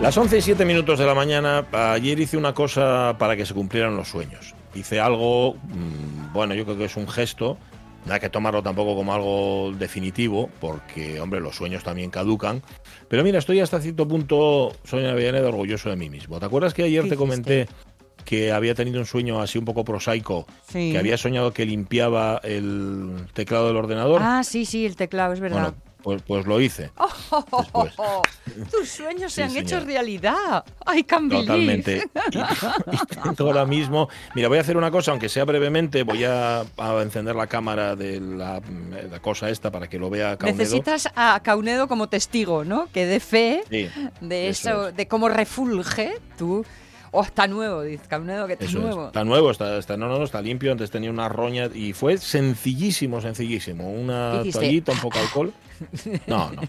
Las 11 y 7 minutos de la mañana, ayer hice una cosa para que se cumplieran los sueños. Hice algo, mm, bueno, yo creo que es un gesto, no hay que tomarlo tampoco como algo definitivo, porque, hombre, los sueños también caducan. Pero mira, estoy hasta cierto punto, soy Avellaneda, orgulloso de mí mismo. ¿Te acuerdas que ayer te comenté que había tenido un sueño así un poco prosaico, Sí. que había soñado que limpiaba el teclado del ordenador? Ah, sí, sí, el teclado, es verdad. Bueno, pues, pues lo hice. Tus sueños se han hecho realidad. Ay. Totalmente. Y, ahora mismo. Mira, voy a hacer una cosa, aunque sea brevemente. Voy a, a encender la cámara de la, la cosa esta para que lo vea Caunedo. Necesitas a Caunedo como testigo, ¿no? Que dé fe Sí, de eso eso, es. de cómo refulge tú. Oh, está nuevo, dice Caunedo, que está Eso es. nuevo. Está nuevo, está, está, no, no, no, está limpio. Antes tenía una roña y fue sencillísimo, sencillísimo. Una toallita, un poco de alcohol. No, no.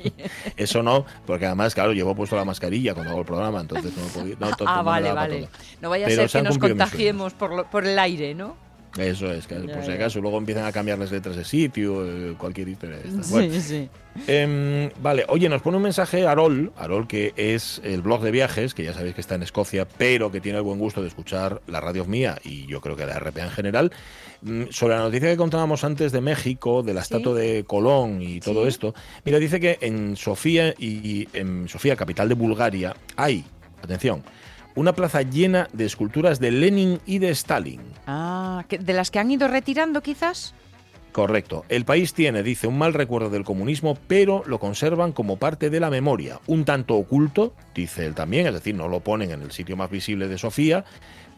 Eso no, porque además, claro, llevo puesto la mascarilla cuando hago el programa, entonces no. No, to- Ah, vale, vale. No vaya a ser se que nos contagiemos por, lo- por el aire, ¿no? Eso es, que Ya, por si acaso luego empiezan a cambiar las letras de sitio, eh, cualquier historia de. Sí, Bueno, sí. Em, vale, oye, nos pone un mensaje Arol, Arol que es el blog de viajes, que ya sabéis que está en Escocia, pero que tiene el buen gusto de escuchar la radio mía y yo creo que la RPA en general, mm, sobre la noticia que contábamos antes de México, de la Sí. estatua de Colón y todo Sí. esto. Mira, dice que en Sofía y en Sofía, capital de Bulgaria, hay, atención, una plaza llena de esculturas de Lenin y de Stalin. Ah, ¿que- ¿de las que han ido retirando quizás? Correcto. El país tiene, dice, un mal recuerdo del comunismo, pero lo conservan como parte de la memoria. Un tanto oculto, dice él también, es decir, no lo ponen en el sitio más visible de Sofía,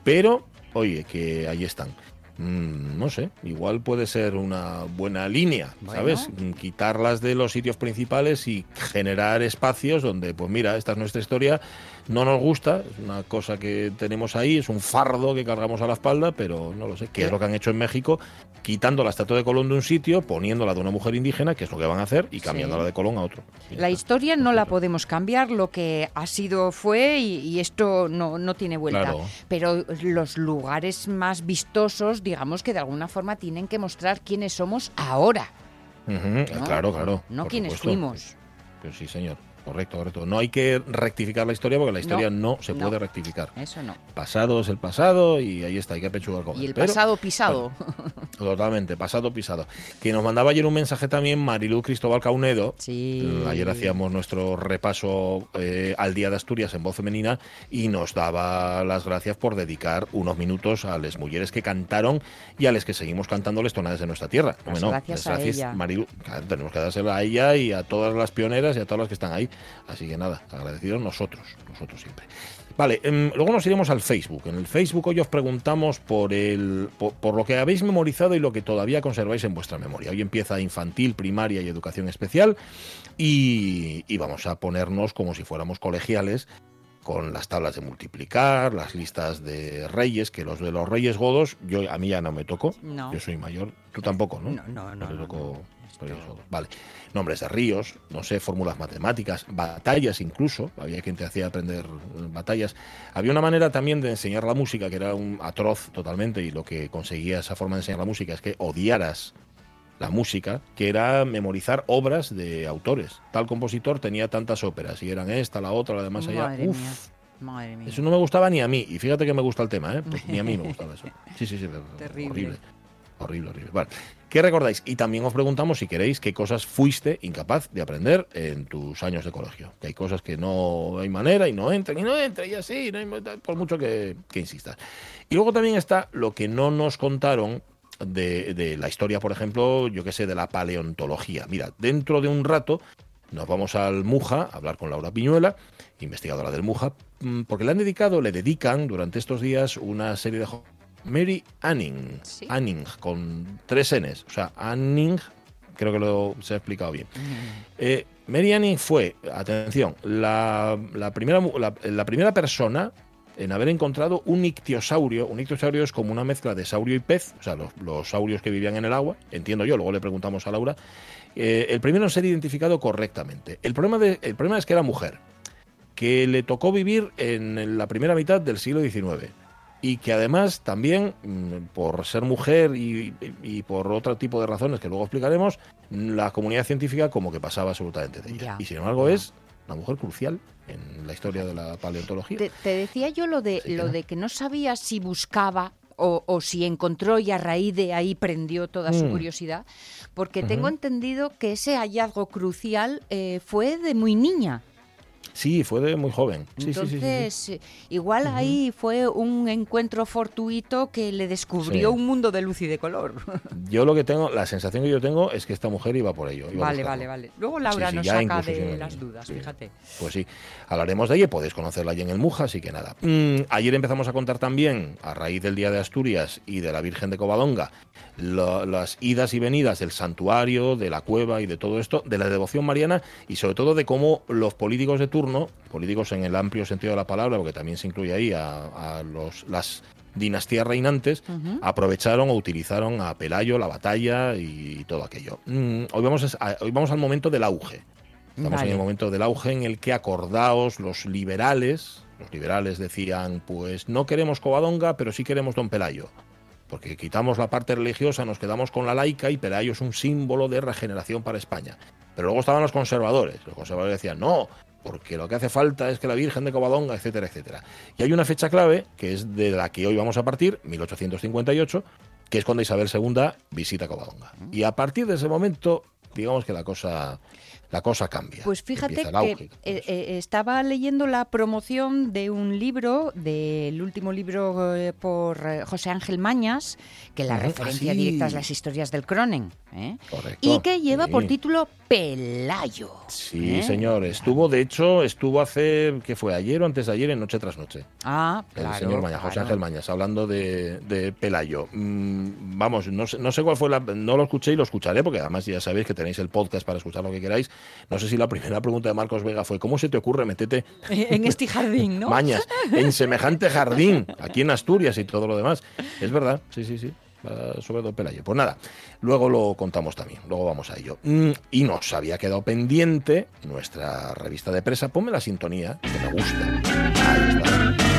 pero, oye, que ahí están. Mm, no sé, igual puede ser una buena línea, ¿sabes? Mm, Quitarlas de los sitios principales y generar espacios donde, pues mira, esta es nuestra historia, no nos gusta, es una cosa que tenemos ahí, es un fardo que cargamos a la espalda, pero no lo sé, ¿qué es lo que han hecho en México? Quitando la estatua de Colón de un sitio, poniéndola de una mujer indígena, que es lo que van a hacer, y cambiándola de Colón a otro. La historia no la podemos cambiar, lo que ha sido fue y, y esto no, no tiene vuelta. Claro. Pero los lugares más vistosos, digamos que de alguna forma tienen que mostrar quiénes somos ahora. ¿no? Claro, claro. No quiénes supuesto. fuimos. Pues sí, señor. Correcto, correcto. No hay que rectificar la historia porque la historia no, se no. puede rectificar. Eso no. Pasado es el pasado y ahí está, hay que apechugar con Y el Pero- pasado pisado. Totalmente, pasado pisado. Que nos mandaba ayer un mensaje también Marilu Cristóbal Caunedo. Sí. Ayer hacíamos nuestro repaso eh, al Día de Asturias en voz femenina y nos daba las gracias por dedicar unos minutos a las mujeres que cantaron y a las que seguimos cantando las tonades de nuestra tierra. Las Hombre, no, gracias las a ella. Marilu. Tenemos que dársela a ella y a todas las pioneras y a todas las que están ahí. Así que nada, agradecidos nosotros, nosotros siempre. Vale, em, luego nos iremos al Facebook. En el Facebook hoy os preguntamos por, el, por, por lo que habéis memorizado y lo que todavía conserváis en vuestra memoria. Hoy empieza infantil, primaria y educación especial y, y vamos a ponernos como si fuéramos colegiales con las tablas de multiplicar, las listas de reyes, que los de los reyes godos, yo a mí ya no me tocó. No. Yo soy mayor, tú tampoco, ¿no? No, no, no. Vale. Nombres de ríos, no sé, fórmulas matemáticas, batallas incluso. Había quien te hacía aprender eh, batallas. Había una manera también de enseñar la música que era un atroz totalmente y lo que conseguía esa forma de enseñar la música es que odiaras la música, que era memorizar obras de autores. Tal compositor tenía tantas óperas y eran esta, la otra, la demás allá. Madre Uf, mía. Madre mía. eso no me gustaba ni a mí. Y fíjate que me gusta el tema, ¿eh? Pues ni a mí me gustaba eso. Sí, sí, sí. Terrible. Horrible. Horrible, horrible. Vale. ¿Qué recordáis? Y también os preguntamos si queréis qué cosas fuiste incapaz de aprender en tus años de colegio. Que hay cosas que no hay manera y no entran y no entran y así, por mucho que, que insistas. Y luego también está lo que no nos contaron de, de la historia, por ejemplo, yo qué sé, de la paleontología. Mira, dentro de un rato nos vamos al Muja a hablar con Laura Piñuela, investigadora del Muja, mm, porque le han dedicado, le dedican durante estos días una serie de... Mary Anning, Sí. Anning, con tres Ns, o sea, Anning, creo que lo se ha explicado bien. Eh, Mary Anning fue, atención, la, la primera, la, la primera persona en haber encontrado un ictiosaurio. Un ictiosaurio es como una mezcla de saurio y pez, o sea, los, los saurios que vivían en el agua, entiendo yo, luego le preguntamos a Laura. Eh, el primero en ser identificado correctamente. El problema, de, el problema es que era mujer, que le tocó vivir en la primera mitad del siglo XIX y que además también, mm, por ser mujer y, y por otro tipo de razones que luego explicaremos, la comunidad científica como que pasaba absolutamente de ella. Y sin embargo es una mujer crucial en la historia de la paleontología. Te, te decía yo lo de, Sí, lo ¿no? de que no sabía si buscaba o, o si encontró y a raíz de ahí prendió toda su Mm. curiosidad, porque tengo entendido que ese hallazgo crucial eh, fue de muy niña. Sí, fue de muy joven. Sí, sí, sí, sí, sí. Entonces, eh, igual ahí fue un encuentro fortuito que le descubrió un mundo de luz y de color. Yo lo que tengo, la sensación que yo tengo es que esta mujer iba por ello. iba vale, vale, vale. Luego Laura nos saca de las dudas, fíjate. Pues sí, hablaremos de ella, podéis conocerla allí en el Muja, así que nada. Mm, ayer empezamos a contar también, a raíz del Día de Asturias y de la Virgen de Covadonga, lo- las idas y venidas del santuario, de la cueva y de todo esto, de la devoción mariana y sobre todo de cómo los políticos de turno, políticos en el amplio sentido de la palabra, porque también se incluye ahí a, a los, las dinastías reinantes, aprovecharon o utilizaron a Pelayo, la batalla y todo aquello. Mm, hoy, vamos a- hoy vamos al momento del auge. Estamos Vale. en el momento del auge en el que acordaos los liberales, los liberales decían, pues no queremos Covadonga, pero sí queremos Don Pelayo. Porque quitamos la parte religiosa, nos quedamos con la laica y Pelayo es un símbolo de regeneración para España. Pero luego estaban los conservadores. Los conservadores decían, no, porque lo que hace falta es que la Virgen de Covadonga, etcétera, etcétera. Y hay una fecha clave, que es de la que hoy vamos a partir, 1858, que es cuando Isabel II visita Covadonga. Y a partir de ese momento, digamos que la cosa, la cosa cambia. Pues fíjate el que eh, eso. eh, estaba leyendo la promoción de un libro, del último libro eh, por eh, José Ángel Mañas, que la referencia ah, sí. directa es las historias del Cronen, ¿eh? Y que lleva sí. por título Pelayo. Sí, ¿eh? señor. Estuvo, de hecho, estuvo hace, ¿qué fue? Ayer o antes de ayer en Noche tras Noche. Ah, El claro. señor Mañas, José claro. Ángel Mañas, hablando de, de Pelayo. Mm, vamos, no sé, no sé cuál fue la. No lo escuché y lo escucharé, porque además ya sabéis que tenéis el podcast para escuchar lo que queráis. No sé si la primera pregunta de Marcos Vega fue: ¿Cómo se te ocurre meterte En este jardín, ¿no? Mañas en semejante jardín aquí en Asturias y todo lo demás? Es verdad, sí, sí, sí. Sobre Don Pelayo. Pues nada, luego lo contamos también, luego vamos a ello. Mm, Y nos había quedado pendiente nuestra revista de presa. Ponme la sintonía, que me gusta. Ahí está.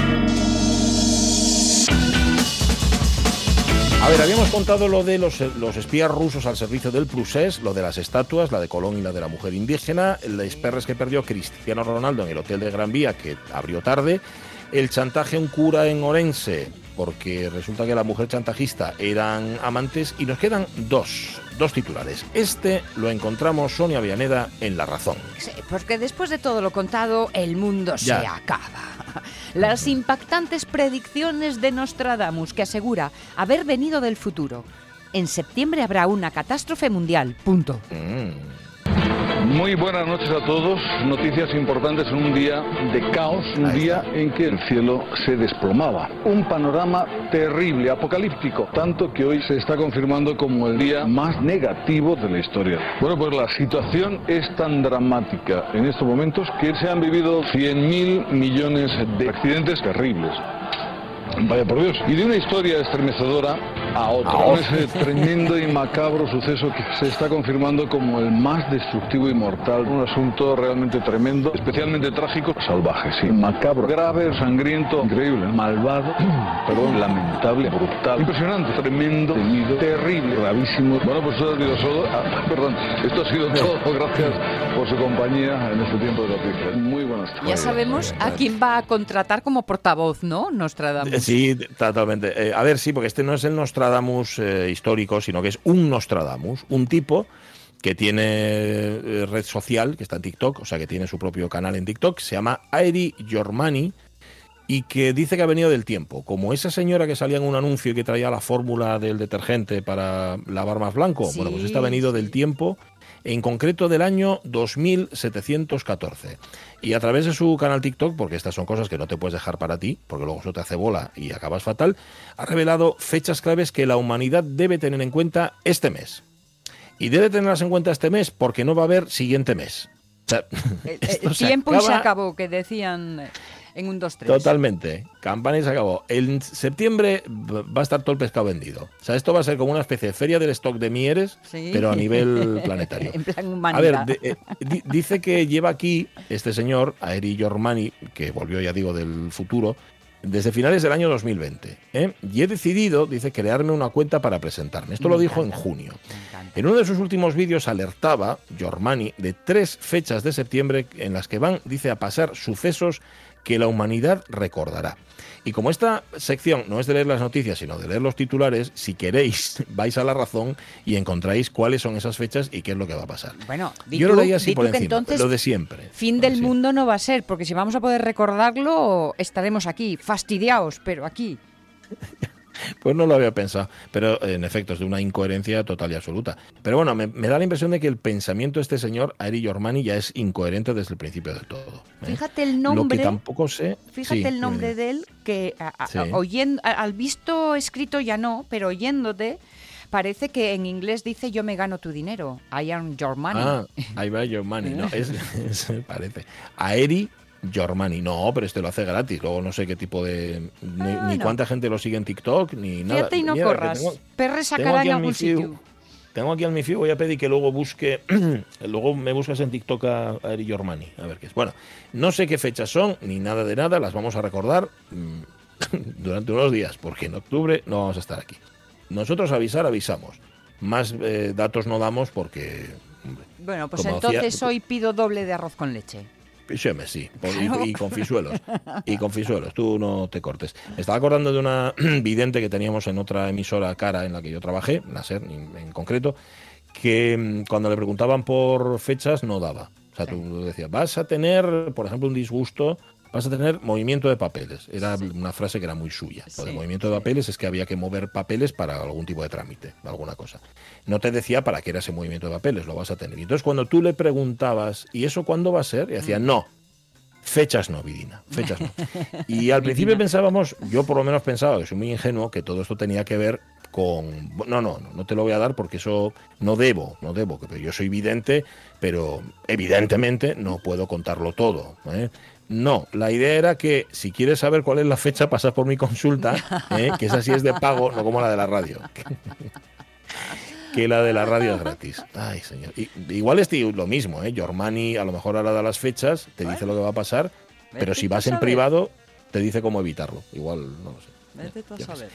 A ver, habíamos contado lo de los, los espías rusos al servicio del Prusés, lo de las estatuas, la de Colón y la de la mujer indígena, las perres que perdió Cristiano Ronaldo en el hotel de Gran Vía, que abrió tarde, el chantaje a un cura en Orense, porque resulta que la mujer chantajista eran amantes, y nos quedan dos, dos titulares. Este lo encontramos Sonia Villaneda en La Razón. Sí, porque después de todo lo contado, el mundo se acaba. Las impactantes predicciones de Nostradamus, que asegura haber venido del futuro. En septiembre habrá una catástrofe mundial. Punto. Mm. Muy buenas noches a todos. Noticias importantes en un día de caos, un día en que el cielo se desplomaba. Un panorama terrible, apocalíptico, tanto que hoy se está confirmando como el día más negativo de la historia. Bueno, pues la situación es tan dramática en estos momentos que se han vivido 100.000 millones de accidentes terribles. Vaya por Dios. Y de una historia estremecedora a otra. A Con ese tremendo y macabro suceso que se está confirmando como el más destructivo y mortal. Un asunto realmente tremendo, especialmente trágico, salvaje, sí. Macabro, grave, sangriento, increíble, malvado, perdón, lamentable, brutal, impresionante, tremendo, temido, terrible, gravísimo. Bueno, pues esto ha sido todo. ah, perdón, esto ha sido todo. Gracias por su compañía en este tiempo de noticias. Muy buenas tardes. Ya sabemos a quién va a contratar como portavoz, ¿no? Nostradamus. Eh, Sí, totalmente. Eh, a ver, sí, porque este no es el Nostradamus eh, histórico, sino que es un Nostradamus, un tipo que tiene eh, red social, que está en TikTok, o sea, que tiene su propio canal en TikTok, se llama Aeri Yormani y que dice que ha venido del tiempo. Como esa señora que salía en un anuncio y que traía la fórmula del detergente para lavar más blanco, Sí, bueno, pues esta ha venido del tiempo, en concreto del año 2714. Y a través de su canal TikTok, porque estas son cosas que no te puedes dejar para ti, porque luego eso te hace bola y acabas fatal, ha revelado fechas claves que la humanidad debe tener en cuenta este mes. Y debe tenerlas en cuenta este mes porque no va a haber siguiente mes. O sea, El, el se tiempo y se acabó, que decían. En un 2-3. Totalmente. Campana y se acabó. En septiembre va a estar todo el pescado vendido. O sea, esto va a ser como una especie de feria del stock de Mieres, Sí. pero a nivel planetario. en plan A ver, de- eh, di- dice que lleva aquí este señor, Aeri Giormani, que volvió, ya digo, del futuro, desde finales del año 2020. ¿eh? Y he decidido, dice, crearme una cuenta para presentarme. Esto Me lo dijo en junio. En uno de sus últimos vídeos alertaba, Giormani, de tres fechas de septiembre en las que van, dice, a pasar sucesos que la humanidad recordará. Y como esta sección no es de leer las noticias, sino de leer los titulares, si queréis, vais a la razón y encontráis cuáles son esas fechas y qué es lo que va a pasar. Bueno, Yo tú- lo leí así por encima, entonces lo de siempre. fin del Sí. mundo no va a ser, porque si vamos a poder recordarlo, estaremos aquí, fastidiados, pero aquí. Pues no lo había pensado, pero en efecto es de una incoherencia total y absoluta. Pero bueno, me, me da la impresión de que el pensamiento de este señor, Aeri Giormani, ya es incoherente desde el principio del todo. ¿eh? Fíjate el Lo nombre. que tampoco sé. Fíjate sí, el nombre de él, que a- a- Sí. oyendo, al visto escrito ya no, pero oyéndote, parece que en inglés dice yo me gano tu dinero. I earn your money. Ah, ahí va Giormani, no, es, es- parece. Aeri Giormani, no, pero este lo hace gratis, luego no sé qué tipo de... Ni, cuánta gente lo sigue en TikTok, ni nada. Fíjate y no Mira, corras. tengo- Perre sacará aquí en al algún sitio. Tengo aquí al Mifiu, voy a pedir que luego busque, luego me buscas en TikTok a, a Eri Giormani, a ver qué es. Bueno, no sé qué fechas son, ni nada de nada, las vamos a recordar mm, durante unos días, porque en octubre no vamos a estar aquí. Nosotros avisar, avisamos. Más eh, datos no damos porque... hombre, Bueno, pues entonces hoy pido doble de arroz con leche. Sí. Y- con fisuelos. Y con fisuelos. Tú no te cortes. Me estaba acordando de una vidente que teníamos en otra emisora cara en la que yo trabajé, la SER en, en concreto, que mm, cuando le preguntaban por fechas no daba. O sea, tú decías, vas a tener, por ejemplo, un disgusto, vas a tener movimiento de papeles. Era una frase que era muy suya. Lo de Sí, movimiento de papeles es que había que mover papeles para algún tipo de trámite, alguna cosa. No te decía para qué era ese movimiento de papeles, lo vas a tener. Y entonces cuando tú le preguntabas, ¿y eso cuándo va a ser? Y decía, no. Fechas no, Vidina, fechas no. Y al principio pensábamos, yo por lo menos pensaba, que soy muy ingenuo, que todo esto tenía que ver con... No, no, no, no te lo voy a dar porque eso no debo, no debo, yo soy vidente, pero evidentemente no puedo contarlo todo. ¿eh? No, la idea era que si quieres saber cuál es la fecha, pasas por mi consulta, ¿eh? que esa sí es de pago, no como la de la radio. que la de la radio es gratis. Ay, señor. Y- igual es lo mismo, ¿eh? Giormani a lo mejor ahora da las fechas, te dice lo que va a pasar, pero si vas en privado, te dice cómo evitarlo. Igual, no lo sé. Vete tú a saber.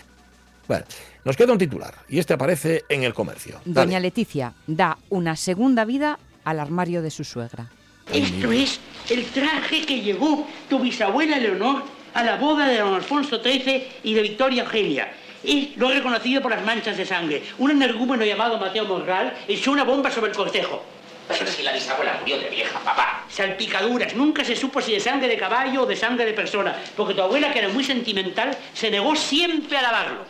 Bueno, nos queda un titular y este aparece en el comercio. Dale. Doña Leticia da una segunda vida al armario de su suegra. Esto es el traje que llevó tu bisabuela Leonor a la boda de don Alfonso XIII y de Victoria Eugenia. Y lo he reconocido por las manchas de sangre. Un energúmeno llamado Mateo Morral echó una bomba sobre el cortejo. Pero si la bisabuela murió de vieja, papá. Salpicaduras. Nunca se supo si de sangre de caballo o de sangre de persona. Porque tu abuela, que era muy sentimental, se negó siempre a lavarlo.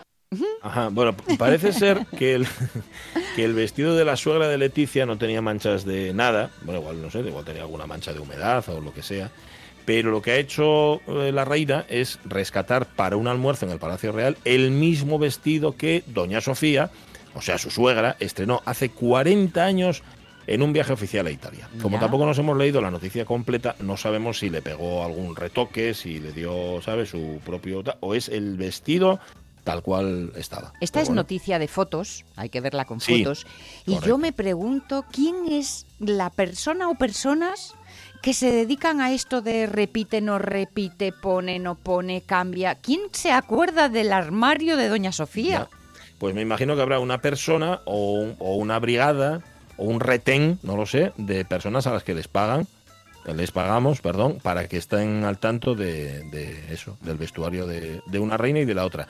Ajá, bueno, parece ser que el, que el vestido de la suegra de Leticia no tenía manchas de nada. Bueno, igual no sé, igual tenía alguna mancha de humedad o lo que sea. Pero lo que ha hecho eh, la reina es rescatar para un almuerzo en el Palacio Real el mismo vestido que Doña Sofía, o sea, su suegra, estrenó hace 40 años en un viaje oficial a Italia. Como Ya. tampoco nos hemos leído la noticia completa, no sabemos si le pegó algún retoque, si le dio, ¿sabes?, su propio... o es el vestido tal cual estaba. Esta Pero es bueno, noticia de fotos, hay que verla con Sí, fotos. Y correcto. yo me pregunto, ¿quién es la persona o personas que se dedican a esto de repite, no repite, pone, no pone, cambia? ¿Quién se acuerda del armario de Doña Sofía? Ya. Pues me imagino que habrá una persona o, un- o una brigada o un retén, no lo sé, de personas a las que les pagan, les pagamos, perdón, para que estén al tanto de, de eso, del vestuario de, de una reina y de la otra.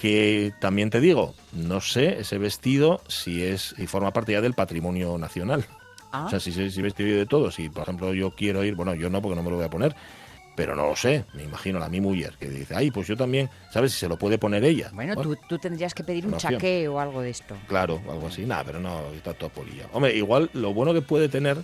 Que también te digo, no sé ese vestido si es y forma parte ya del patrimonio nacional. Ah. O sea, si, si vestido de todo, si por ejemplo yo quiero ir, bueno, yo no porque no me lo voy a poner, pero no lo sé, me imagino a mi mujer que dice, ay, pues yo también, ¿sabes? Si se lo puede poner ella. Bueno, tú, tú tendrías que pedir un chaqué o algo de esto. Claro, algo así. Nada, pero no, está todo polilla. Hombre, igual lo bueno que puede tener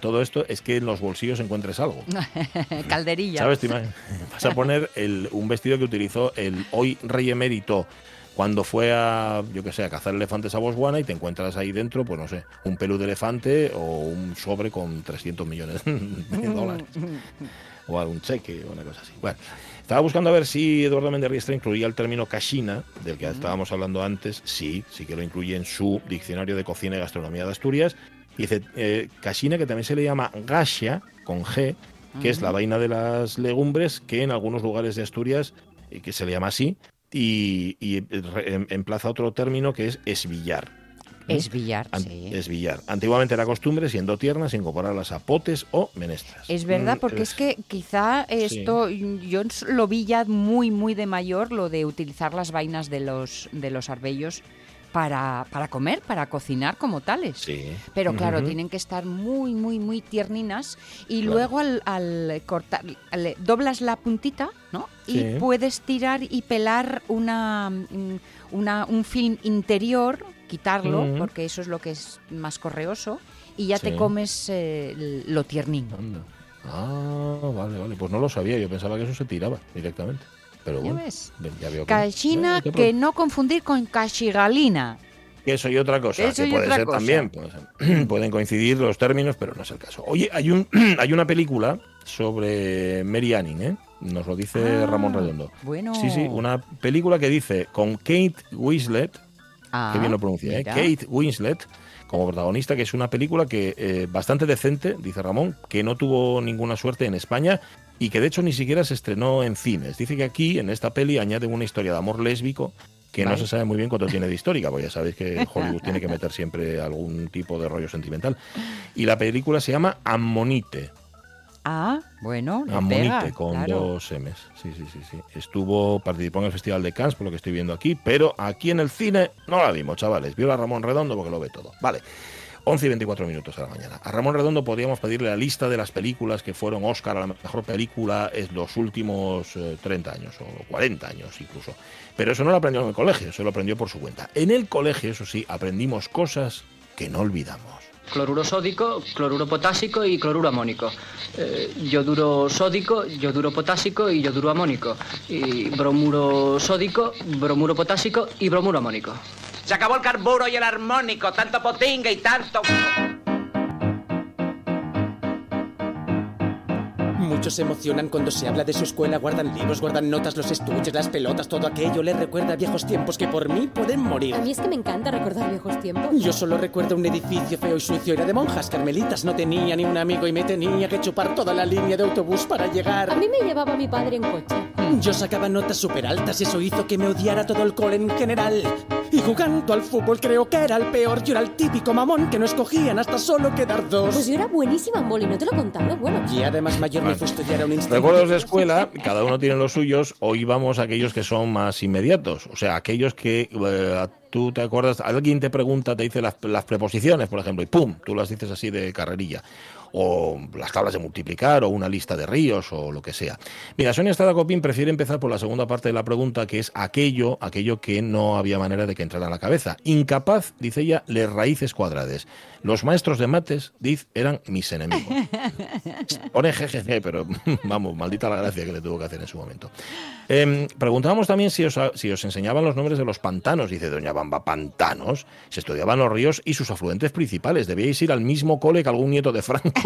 todo esto es que en los bolsillos encuentres algo. Calderilla. ¿Sabes? Vas a poner el- un vestido que utilizó el hoy rey emérito cuando fue a, yo que sé, a cazar elefantes a Botswana y te encuentras ahí dentro, pues no sé, un pelú de elefante o un sobre con 300 millones de dólares. o algún cheque o una cosa así. Bueno, estaba buscando a ver si Eduardo Méndez Riestra incluía el término cachina, del que estábamos hablando antes. Sí, sí que lo incluye en su diccionario de cocina y gastronomía de Asturias. Dice eh, cachina, que también se le llama gasha, con G, que es la vaina de las legumbres, que en algunos lugares de Asturias, eh, que se le llama así, y, y re- em- emplaza otro término que es esbillar. ¿eh? Es billar, An- sí. Es billar. Antiguamente era costumbre, siendo tiernas, incorporarlas a potes o menestras. Es verdad, Mm, porque es que quizá esto, yo lo vi ya muy, muy de mayor, lo de utilizar las vainas de los, de los arbellos para, para comer, para cocinar como tales. Sí. Pero claro, tienen que estar muy, muy, muy tierninas y Claro. luego al, al cortar, al- doblas la puntita, ¿no? Sí. Y puedes tirar y pelar una, mm, una, un film interior, quitarlo, porque eso es lo que es más correoso, y ya Sí. te comes eh, lo tiernín. Anda. Ah, vale, vale. Pues no lo sabía. Yo pensaba que eso se tiraba directamente. Pero ¿Ya bueno, ves? ven, ya veo que no. Cachina, Bueno, ¿qué que no confundir con cachigalina. Eso y otra cosa, Eso que puede ser cosa. también. pueden coincidir los términos, pero no es el caso. Oye, hay, un, hay una película sobre Mary Anning, ¿eh? Nos lo dice Ah, Ramón Redondo. Bueno. Sí, sí, una película que dice con Kate Winslet, Ah, que bien lo pronuncia, ¿eh? Kate Winslet como protagonista, que es una película que eh, bastante decente, dice Ramón, que no tuvo ninguna suerte en España y que de hecho ni siquiera se estrenó en cines. Dice que aquí, en esta peli, añaden una historia de amor lésbico que no se sabe muy bien cuánto tiene de histórica, porque ya sabéis que Hollywood tiene que meter siempre algún tipo de rollo sentimental. Y la película se llama Ammonite. Ah, bueno, le Ammonite pega, con claro. dos M's. Sí, sí, sí, sí. Estuvo, participó en el Festival de Cannes, por lo que estoy viendo aquí, pero aquí en el cine no la vimos, chavales. Vio a Ramón Redondo porque lo ve todo. Vale. 11 y 24 minutos de la mañana. A Ramón Redondo podríamos pedirle la lista de las películas que fueron Oscar a la mejor película en los últimos eh, 30 años o 40 años incluso. Pero eso no lo aprendió en el colegio, se lo aprendió por su cuenta. En el colegio, eso sí, aprendimos cosas que no olvidamos. Cloruro sódico, cloruro potásico y cloruro amónico. Eh, yoduro sódico, yoduro potásico y yoduro amónico. Y bromuro sódico, bromuro potásico y bromuro amónico. Se acabó el carburo y el armónico, tanto potinga y tanto... Muchos se emocionan cuando se habla de su escuela, guardan libros, guardan notas, los estuches, las pelotas, todo aquello les recuerda a viejos tiempos que por mí pueden morir. A mí es que me encanta recordar viejos tiempos. Yo solo recuerdo un edificio feo y sucio, era de monjas carmelitas, no tenía ni un amigo y me tenía que chupar toda la línea de autobús para llegar. A mí me llevaba mi padre en coche. Yo sacaba notas súper altas y eso hizo que me odiara todo el cole en general. Y jugando al fútbol creo que era el peor. Yo era el típico mamón que no escogían hasta solo quedar dos. Pues yo era buenísima en boli, ¿no te lo he contado? Bueno, Y además mayor me Recuerdos de escuela, cada uno tiene los suyos. Hoy vamos a aquellos que son más inmediatos. O sea, aquellos que eh, tú te acuerdas, alguien te pregunta, te dice las, las preposiciones, por ejemplo, y ¡pum! Tú las dices así de carrerilla. O las tablas de multiplicar, o una lista de ríos, o lo que sea. Mira, Sonia Estrada Copín prefiere empezar por la segunda parte de la pregunta, que es aquello, aquello que no había manera de que entrara en la cabeza. Incapaz, dice ella, les raíces cuadradas. Los maestros de mates, diz, eran mis enemigos. Pone jejeje, pero vamos, maldita la gracia que le tuvo que hacer en su momento. Em, preguntábamos también si os, si os enseñaban los nombres de los pantanos. Dice Doña Bamba, pantanos. Se estudiaban los ríos y sus afluentes principales. Debíais ir al mismo cole que algún nieto de Franco,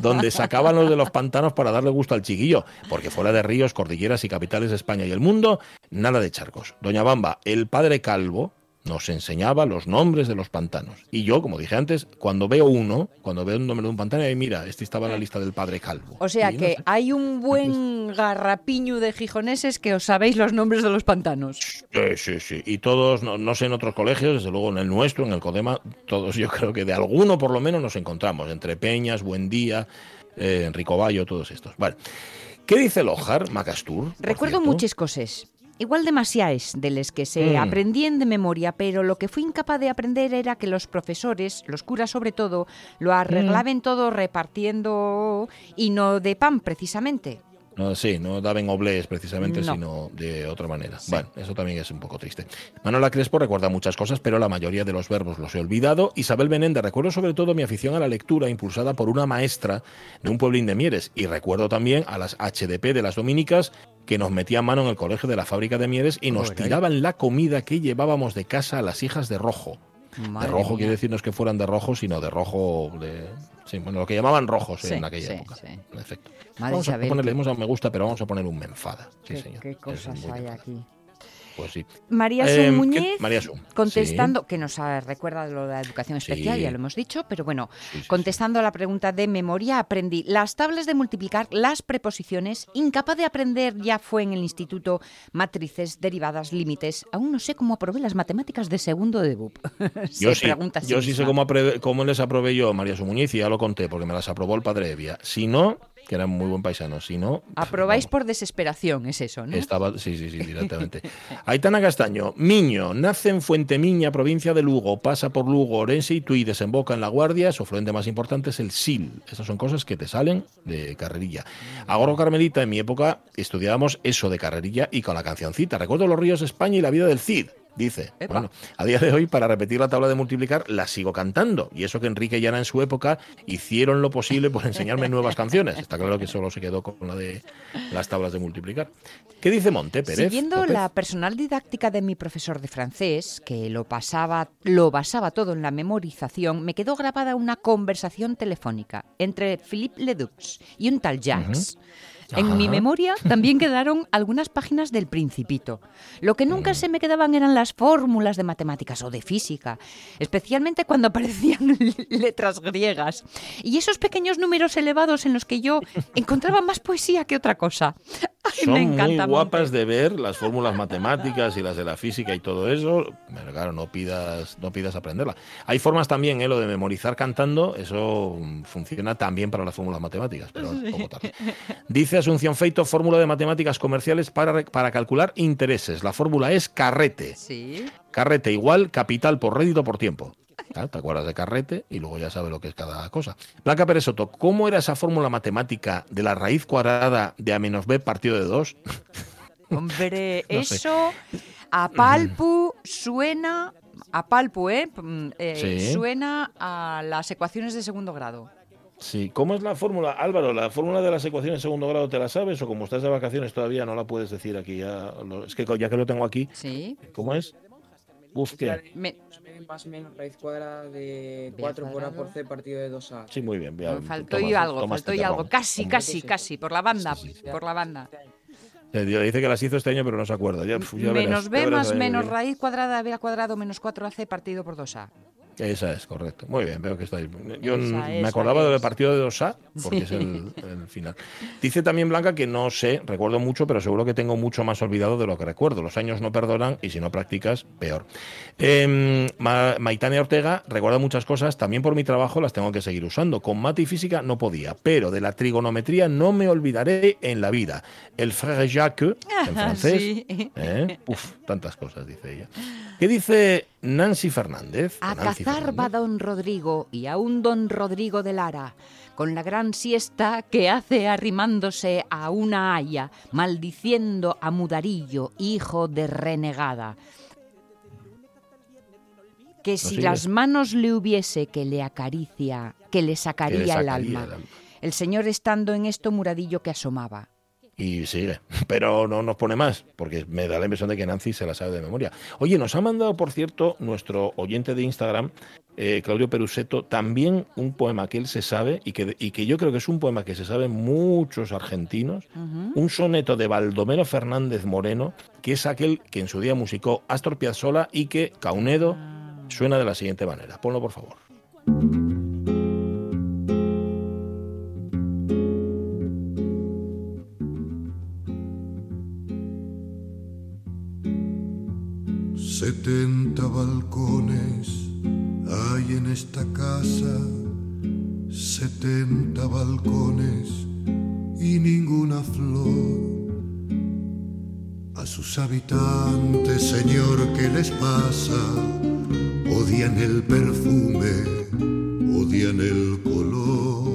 donde sacaban los de los pantanos para darle gusto al chiquillo. Porque fuera de ríos, cordilleras y capitales de España y el mundo, nada de charcos. Doña Bamba, el padre Calvo, nos enseñaba los nombres de los pantanos. Y yo, como dije antes, cuando veo uno, cuando veo un nombre de un pantano, y mira, este estaba en la lista del padre Calvo. O sea Y no que sé. hay un buen garrapiño de gijoneses que os sabéis los nombres de los pantanos. Sí, sí, sí. Y todos, no, no sé en otros colegios, desde luego en el nuestro, en el Codema, todos yo creo que de alguno por lo menos nos encontramos. Entre Peñas, Buendía, eh, Enrico Bayo, todos estos. Vale. ¿Qué dice Lojar, Macastur? Recuerdo muchas cosas. Igual demasiadas de las que se Mm. aprendían de memoria, pero lo que fui incapaz de aprender era que los profesores, los curas sobre todo, lo arreglaban todo repartiendo y no de pan precisamente. No, sí, no daban oblees precisamente, No. sino de otra manera. Bueno, eso también es un poco triste. Manuela Crespo recuerda muchas cosas, pero la mayoría de los verbos los he olvidado. Isabel Benende, recuerdo sobre todo mi afición a la lectura impulsada por una maestra de un pueblín de Mieres. Y recuerdo también a las HDP de las dominicas que nos metían mano en el colegio de la fábrica de Mieres y nos tiraban la comida que llevábamos de casa a las hijas de rojo. Madre de rojo mía. quiere decir no es que fueran de rojo, sino de rojo de... Sí, bueno, lo que llamaban rojos Sí, en aquella sí, época. sí. En efecto. Madre vamos Isabel, a ponerle, qué- hemos dado me gusta, pero vamos a poner un me enfada. Sí, qué, señor. qué cosas hay aquí. Pues sí. María Eh, Sun ¿qué- Muñiz, María contestando, que nos recuerda lo de la educación especial, Sí. ya lo hemos dicho, pero bueno, contestando a la pregunta de memoria, aprendí las tablas de multiplicar, las preposiciones, incapaz de aprender, ya fue en el instituto, matrices, derivadas, límites. Aún no sé cómo aprobé las matemáticas de segundo de BUP. Yo sí, yo sí sé cómo, apre- cómo les aprobé yo a María Su Muñiz y ya lo conté porque me las aprobó el padre Evia. Si no, que era muy buen paisano, si no... Aprobáis vamos, por desesperación, es eso, ¿no? Estaba, sí, sí, sí, directamente. Aitana Castaño, Miño, nace en Fuentemiña, provincia de Lugo, pasa por Lugo, Orense y Tui, desemboca en La Guardia, su afluente más importante es el Sil. Esas son cosas que te salen de carrerilla. Agoro Carmelita, en mi época estudiábamos eso de carrerilla y con la cancioncita. Recuerdo los ríos de España y la vida del Cid. Dice, Epa. bueno, a día de hoy para repetir la tabla de multiplicar la sigo cantando y eso que Enrique y Ana en su época hicieron lo posible por enseñarme nuevas canciones. Está claro que solo se quedó con la de las tablas de multiplicar. ¿Qué dice Monte Pérez? Siguiendo López? la personal didáctica de mi profesor de francés, que lo pasaba, lo basaba todo en la memorización, me quedó grabada una conversación telefónica entre Philippe Ledoux y un tal Jacques. En mi memoria también quedaron algunas páginas del Principito. Lo que nunca Mm. se me quedaban eran las fórmulas de matemáticas o de física, especialmente cuando aparecían letras griegas y esos pequeños números elevados en los que yo encontraba más poesía que otra cosa. Ay, Son me muy guapas Monte. de ver las fórmulas matemáticas y las de la física y todo eso. Pero claro, no pidas, no pidas aprenderla. Hay formas también, ¿eh? lo de memorizar cantando, eso mm, funciona también para las fórmulas matemáticas, pero es poco tarde. Dice Asunción Feito, fórmula de matemáticas comerciales para, para calcular intereses. La fórmula es carrete. Sí. Carrete igual capital por rédito por tiempo. Claro, Te acuerdas de carrete y luego ya sabes lo que es cada cosa. Blanca Pérez Soto, ¿cómo era esa fórmula matemática de la raíz cuadrada de A menos B partido de 2? Hombre, No sé. eso a palpu suena a palpu, ¿eh? Mm, eh, Sí. Suena a las ecuaciones de segundo grado. Sí, ¿cómo es la fórmula? Álvaro, ¿la fórmula de las ecuaciones de segundo grado te la sabes o como estás de vacaciones todavía no la puedes decir aquí? Ya, lo- es que ya que lo tengo aquí, Sí. ¿cómo es? Uf, ¿qué? Más o menos raíz cuadrada de B 4 por A por C partido de 2A. Sí, muy bien. ya, faltó Tomás, y algo, faltó y Teterrón. algo. Casi, casi, casi. Por la banda, por la banda. eh, Dice que las hizo este año pero no se acuerda. Ya, ya verás, menos ya b verás más menos raíz cuadrada de b al cuadrado menos 4ac partido por 2a. Esa es, correcto. Muy bien, veo que estáis. Yo Esa, me acordaba del partido de 2A, porque Sí. es el, el final. Dice también Blanca que no sé, recuerdo mucho, pero seguro que tengo mucho más olvidado de lo que recuerdo. Los años no perdonan y si no practicas, peor. Eh, Ma- Maitania Ortega recuerda muchas cosas, también por mi trabajo las tengo que seguir usando. Con mate y física no podía, pero de la trigonometría no me olvidaré en la vida. El frère Jacques, en francés. Sí. ¿eh? Uf, tantas cosas, dice ella. ¿Qué dice Nancy Fernández? A Nancy cazar Fernández. va don Rodrigo y a un don Rodrigo de Lara, con la gran siesta que hace arrimándose a una haya, maldiciendo a Mudarillo, hijo de renegada. Que si las manos le hubiese que le acaricia, que le sacaría, Que le el, alma. el alma. El señor estando en esto Muradillo que asomaba. Y sigue, pero no nos pone más, porque me da la impresión de que Nancy se la sabe de memoria. Oye, nos ha mandado, por cierto, nuestro oyente de Instagram, eh, Claudio Peruseto, también un poema que él se sabe y que, y que yo creo que es un poema que se saben muchos argentinos, un soneto de Baldomero Fernández Moreno, que es aquel que en su día musicó Astor Piazzolla y que Caunedo suena de la siguiente manera. Ponlo, por favor. Setenta balcones hay en esta casa, setenta balcones y ninguna flor. A sus habitantes, Señor, ¿qué les pasa? Odian el perfume, odian el color.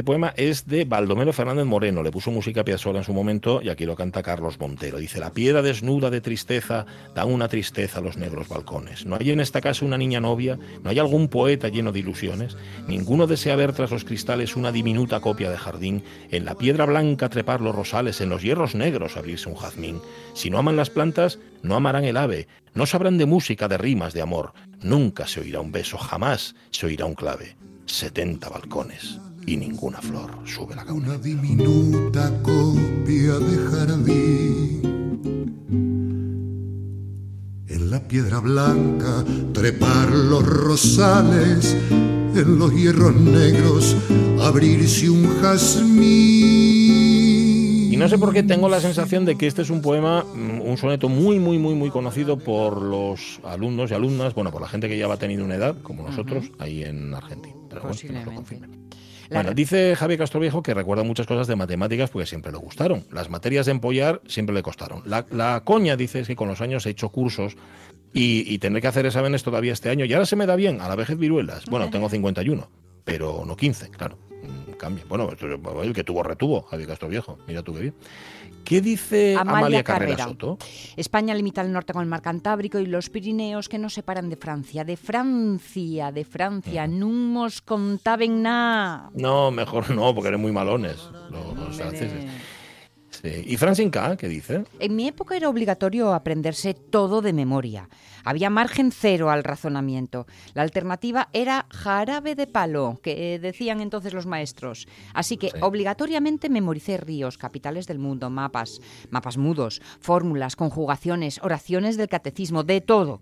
El poema es de Baldomero Fernández Moreno, le puso música a Piazzolla en su momento y aquí lo canta Carlos Montero. Dice, la piedra desnuda de tristeza da una tristeza a los negros balcones. No hay en esta casa una niña novia, no hay algún poeta lleno de ilusiones, ninguno desea ver tras los cristales una diminuta copia de jardín, en la piedra blanca trepar los rosales, en los hierros negros abrirse un jazmín. Si no aman las plantas, no amarán el ave, no sabrán de música, de rimas, de amor. Nunca se oirá un beso, jamás se oirá un clave. 70 balcones y ninguna flor sube la Una diminuta copia de jardín. En la piedra blanca trepar los rosales, en los hierros negros abrirse un jazmín. Y no sé por qué tengo la sensación de que este es un poema, mm, un soneto muy, muy, muy, muy conocido por los alumnos y alumnas, bueno, por la gente que ya va tenido una edad, como nosotros, ahí en Argentina. Pero bueno, que nos lo confirmen. Bueno, dice Javier Castroviejo que recuerda muchas cosas de matemáticas porque siempre le gustaron. Las materias de empollar siempre le costaron. La, la coña, dice, es que con los años he hecho cursos y, y tendré que hacer exámenes todavía este año. Y ahora se me da bien, a la vejez viruelas. Bueno, tengo 51, pero no 15, claro. Mm, Cambia. Bueno, el que tuvo retuvo, Javier Castroviejo. Mira tú qué bien. ¿Qué dice Amalia, Amalia Carrera, Carrera. Soto? España limita al norte con el mar Cantábrico y los Pirineos que nos separan de Francia. De Francia, de Francia, non mos contaben nada. No, mejor no, porque eres muy malones los franceses. Sí. ¿Y Francine K, qué dice? En mi época era obligatorio aprenderse todo de memoria. Había margen cero al razonamiento. La alternativa era jarabe de palo, que decían entonces los maestros. Así que obligatoriamente memoricé ríos, capitales del mundo, mapas, mapas mudos, fórmulas, conjugaciones, oraciones del catecismo, de todo.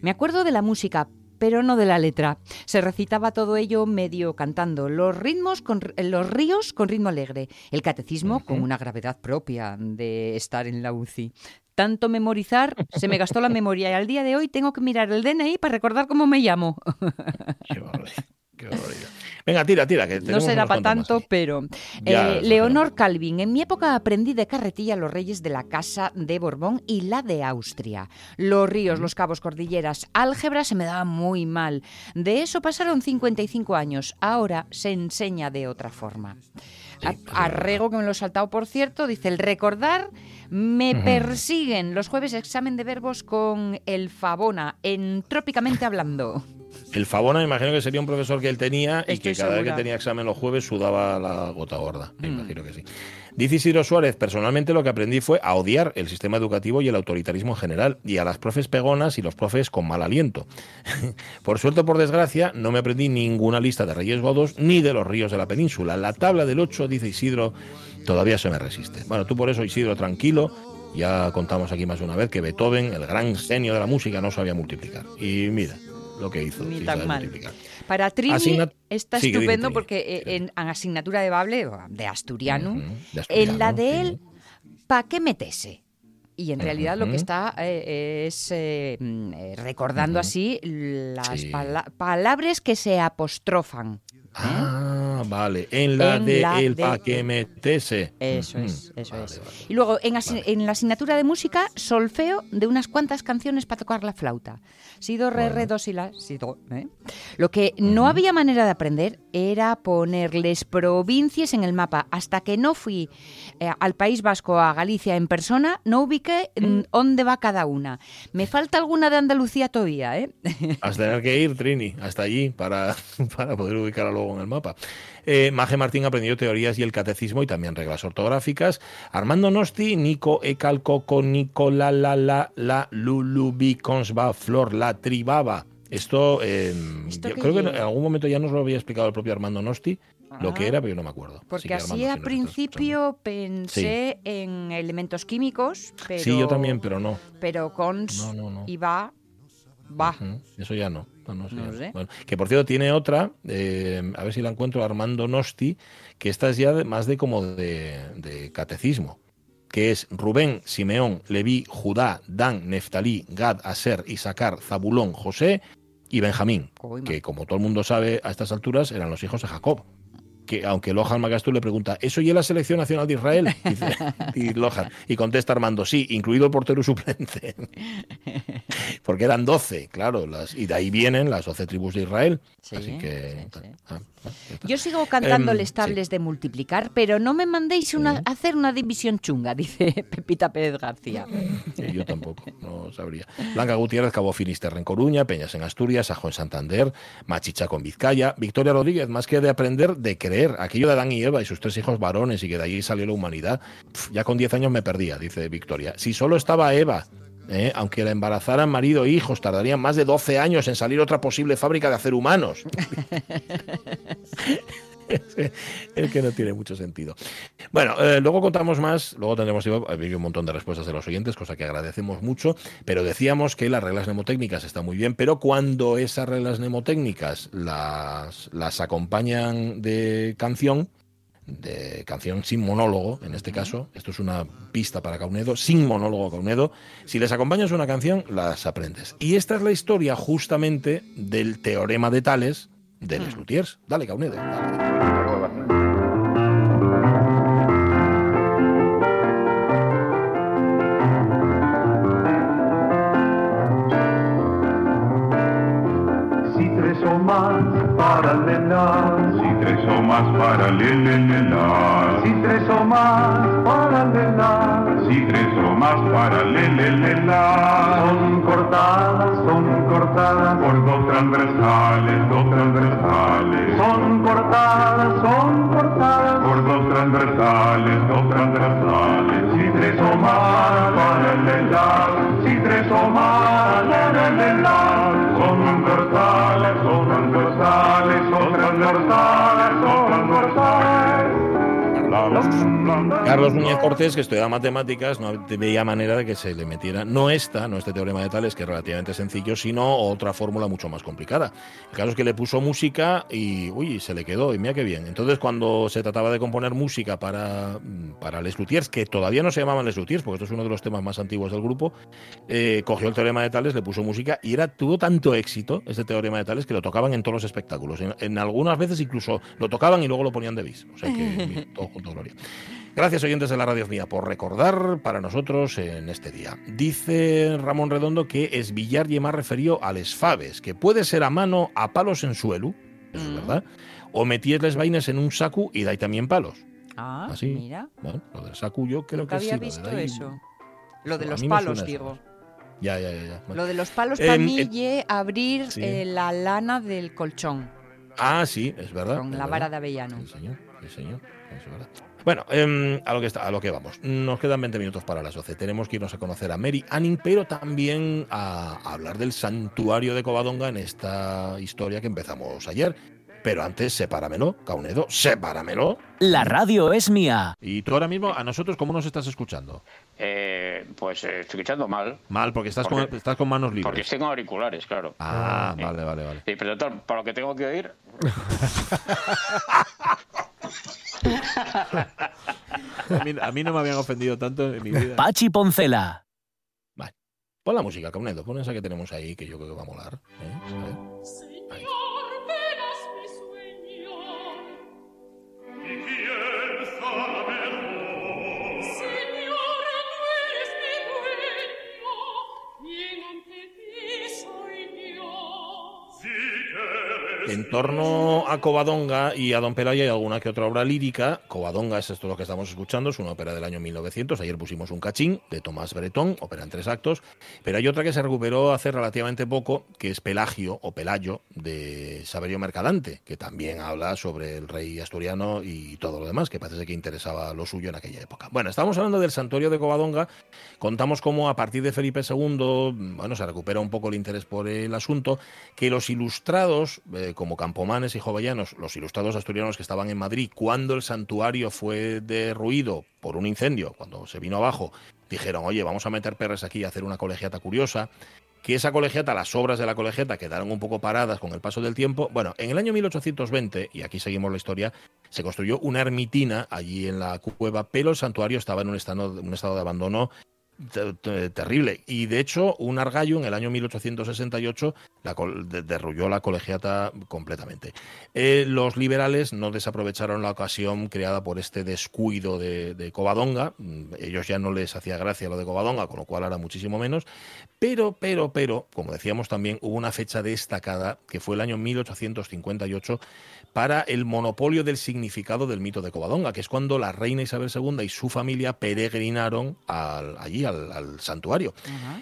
Me acuerdo de la música, pero no de la letra. Se recitaba todo ello medio cantando, los ritmos con los ríos con ritmo alegre, el catecismo con una gravedad propia de estar en la UCI. Tanto memorizar, se me gastó la memoria y al día de hoy tengo que mirar el DNI para recordar cómo me llamo. Qué barbaridad. Venga, tira, tira, que No será para tanto, pero... Eh, Leonor Calvin, en mi época aprendí de carretilla los reyes de la Casa de Borbón y la de Austria. Los ríos, los cabos, cordilleras, álgebra se me daba muy mal. De eso pasaron 55 años. Ahora se enseña de otra forma. Arrego, que me lo he saltado, por cierto, dice, el recordar me persiguen los jueves examen de verbos con el Favona, entrópicamente hablando. El Favona, me imagino que sería un profesor que él tenía y que cada vez que tenía examen los jueves sudaba la gota gorda. Me imagino que sí. Dice Isidro Suárez, personalmente lo que aprendí fue a odiar el sistema educativo y el autoritarismo en general, y a las profes pegonas y los profes con mal aliento. por suerte o por desgracia, no me aprendí ninguna lista de Reyes Godos ni de los ríos de la península. La tabla del 8, dice Isidro, todavía se me resiste. Bueno, tú por eso, Isidro, tranquilo. Ya contamos aquí más de una vez que Beethoven, el gran genio de la música, no sabía multiplicar. Y mira lo que hizo. Ni tan mal. multiplicar. Para Trini Asignat- está Sí, estupendo porque eh, en, en asignatura de Bable, de asturiano, de en la de sí. él, ¿pa' qué metese? Y en realidad lo que está eh, es eh, mm, recordando así las pala- palabras que se apostrofan. Ah, vale. En la En de la el de- pa que metese. Eso es, eso es. Y luego en, asi- en la asignatura de música, solfeo de unas cuantas canciones para tocar la flauta. Si, do, re, re, do, si, la, si, do. ¿eh? Lo que no había manera de aprender era ponerles provincias en el mapa. Hasta que no fui eh, al País Vasco, a Galicia en persona, no ubiqué mm, dónde va cada una. Me falta alguna de Andalucía todavía, ¿eh? Has tener que ir, Trini, hasta allí para, para poder ubicarla luego en el mapa. Eh, Maje Martín aprendió teorías y el catecismo y también reglas ortográficas. Armando Nosti, Nico, Ecal, Coco, Nicola, la, la, la, Lulu, Biconsba, Flor, la, Tribaba. Esto, eh, ¿Esto yo creo que en algún momento ya nos lo había explicado el propio Armando Nosti, lo que Ah. era, pero yo no me acuerdo. Porque que así Armando, a si nos estás principio pensé en elementos químicos, pero... Sí, yo también, pero no. Pero cons No, no, no. y va, va. Eso ya no. No, no, eso No ya no. sé. Bueno, que por cierto tiene otra, eh, a ver si la encuentro, Armando Nosti, que esta es ya de- más de como de, de catecismo, que es Rubén, Simeón, Leví, Judá, Dan, Neftalí, Gad, Aser, Isaacar, Zabulón, José y Benjamín, que como todo el mundo sabe a estas alturas eran los hijos de Jacob. Que aunque Lohan Magastu le pregunta, ¿eso y la selección nacional de Israel? Dice, y Lohan, y contesta Armando, sí, incluido el portero suplente. Porque eran 12, claro, las, y de ahí vienen las 12 tribus de Israel. Así que. ah, Yo sigo cantando Em, les tables de multiplicar, pero no me mandéis una, hacer una división chunga, dice Pepita Pérez García. Yo tampoco, no sabría. Blanca Gutiérrez, Cabo Finisterre en Coruña, Peñas en Asturias, Ajo en Santander, Machichaco en Vizcaya, Victoria Rodríguez, más que de aprender, de creer. Aquello de Adán y Eva y sus tres hijos varones y que de ahí salió la humanidad, ya con 10 años me perdía, dice Victoria. Si solo estaba Eva, ¿eh? aunque la embarazaran marido e hijos, tardarían más de 12 años en salir otra posible fábrica de hacer humanos. el que no tiene mucho sentido. Bueno, eh, luego contamos más, luego tendremos un montón de respuestas de los oyentes, cosa que agradecemos mucho, pero decíamos que las reglas mnemotécnicas están muy bien, pero cuando esas reglas mnemotécnicas las, las acompañan de canción, de canción sin monólogo, en este caso, esto es una pista para Caunedo, sin monólogo Caunedo, si les acompañas una canción, las aprendes. Y esta es la historia justamente del teorema de Tales, de Les Luthiers. Dale, tres o más paralelas, si tres o más paralelas, si tres o más paralelas, si tres o más paralelas, son cortadas, son cortadas. Por dos transversales, dos transversales, son cortadas, son cortadas. Por dos transversales, dos transversales, si tres o más paralelas, si tres o más paralelas, son cortadas, son transversales, son transversales, son transversales. Carlos Núñez Cortés, que estudiaba matemáticas, no veía manera de que se le metiera, no esta, no este teorema de Tales, que es relativamente sencillo, sino otra fórmula mucho más complicada. El caso es que le puso música y, uy, se le quedó, y mira qué bien. Entonces, cuando se trataba de componer música para, para Les Luthiers, que todavía no se llamaban Les Luthiers, porque esto es uno de los temas más antiguos del grupo, eh, cogió el teorema de Tales, le puso música y era, tuvo tanto éxito este teorema de Tales que lo tocaban en todos los espectáculos. En, en algunas veces incluso lo tocaban y luego lo ponían de bis. O sea que, todo junto, Gloria. Gracias, oyentes de la Radio Mía, por recordar para nosotros en este día. Dice Ramón Redondo que es billar y más referido a les faves, que puede ser a mano a palos en suelo, eso es verdad, o metíes les vainas en un sacu y dais también palos. Ah, Así. mira. Bueno, lo del sacu yo creo Nunca que había sí. de visto eso. Lo de los palos, digo. Ya, ya, ya. Lo de los palos para mí eh, abrir sí. eh, la lana del colchón Ah, sí, es verdad. con es la verdad. vara de avellano. Sí, señor. Sí, señor. Es verdad. Bueno, em, a, lo que está, a lo que vamos. Nos quedan 20 minutos para las 12. Tenemos que irnos a conocer a Mary Anning, pero también a, a hablar del santuario de Covadonga en esta historia que empezamos ayer. Pero antes, sepáramelo, Caunedo, sepáramelo. La radio es mía. Y tú ahora mismo, a nosotros, ¿cómo nos estás escuchando? Eh, pues eh, estoy escuchando mal. Mal, porque estás, Porque- con, estás con manos libres. Porque estoy con auriculares, claro. Ah, Sí. vale, vale, vale. Sí, pero doctor, para lo que tengo que oír. A mí, a mí no me habían ofendido tanto en mi vida. Pachi Poncela. Pon la música, Caunedo, pon esa que tenemos ahí, que yo creo que va a molar. ¿eh? A ver. Ahí. En torno a Covadonga y a Don Pelaya hay alguna que otra obra lírica. Covadonga es esto lo que estamos escuchando, es una ópera del año 1900. Ayer pusimos un cachín de Tomás Bretón, ópera en tres actos. Pero hay otra que se recuperó hace relativamente poco, que es Pelagio o Pelayo de Saverio Mercadante, que también habla sobre el rey asturiano y todo lo demás, que parece que interesaba lo suyo en aquella época. Bueno, estamos hablando del santuario de Covadonga. Contamos cómo a partir de Felipe II, bueno, se recupera un poco el interés por el asunto, que los ilustrados, eh, como Campomanes y Jovellanos, los ilustrados asturianos que estaban en Madrid, cuando el santuario fue derruido por un incendio, cuando se vino abajo, dijeron, oye, vamos a meter perres aquí y hacer una colegiata curiosa que esa colegiata, las obras de la colegiata quedaron un poco paradas con el paso del tiempo. Bueno, en el año 1820, y aquí seguimos la historia, se construyó una ermitina allí en la cueva, pero el santuario estaba en un estado, un estado de abandono terrible. Y de hecho, un argallo en el año 1868 la col- de- derrulló la colegiata completamente. Eh, los liberales no desaprovecharon la ocasión creada por este descuido de, Covadonga. Mm, Ellos ya no les hacía gracia lo de Covadonga, con lo cual ahora muchísimo menos. Pero, pero, pero, como decíamos también, hubo una fecha destacada que fue el año 1858 para el monopolio del significado del mito de Covadonga, que es cuando la reina Isabel II y su familia peregrinaron al- allí, al, al santuario.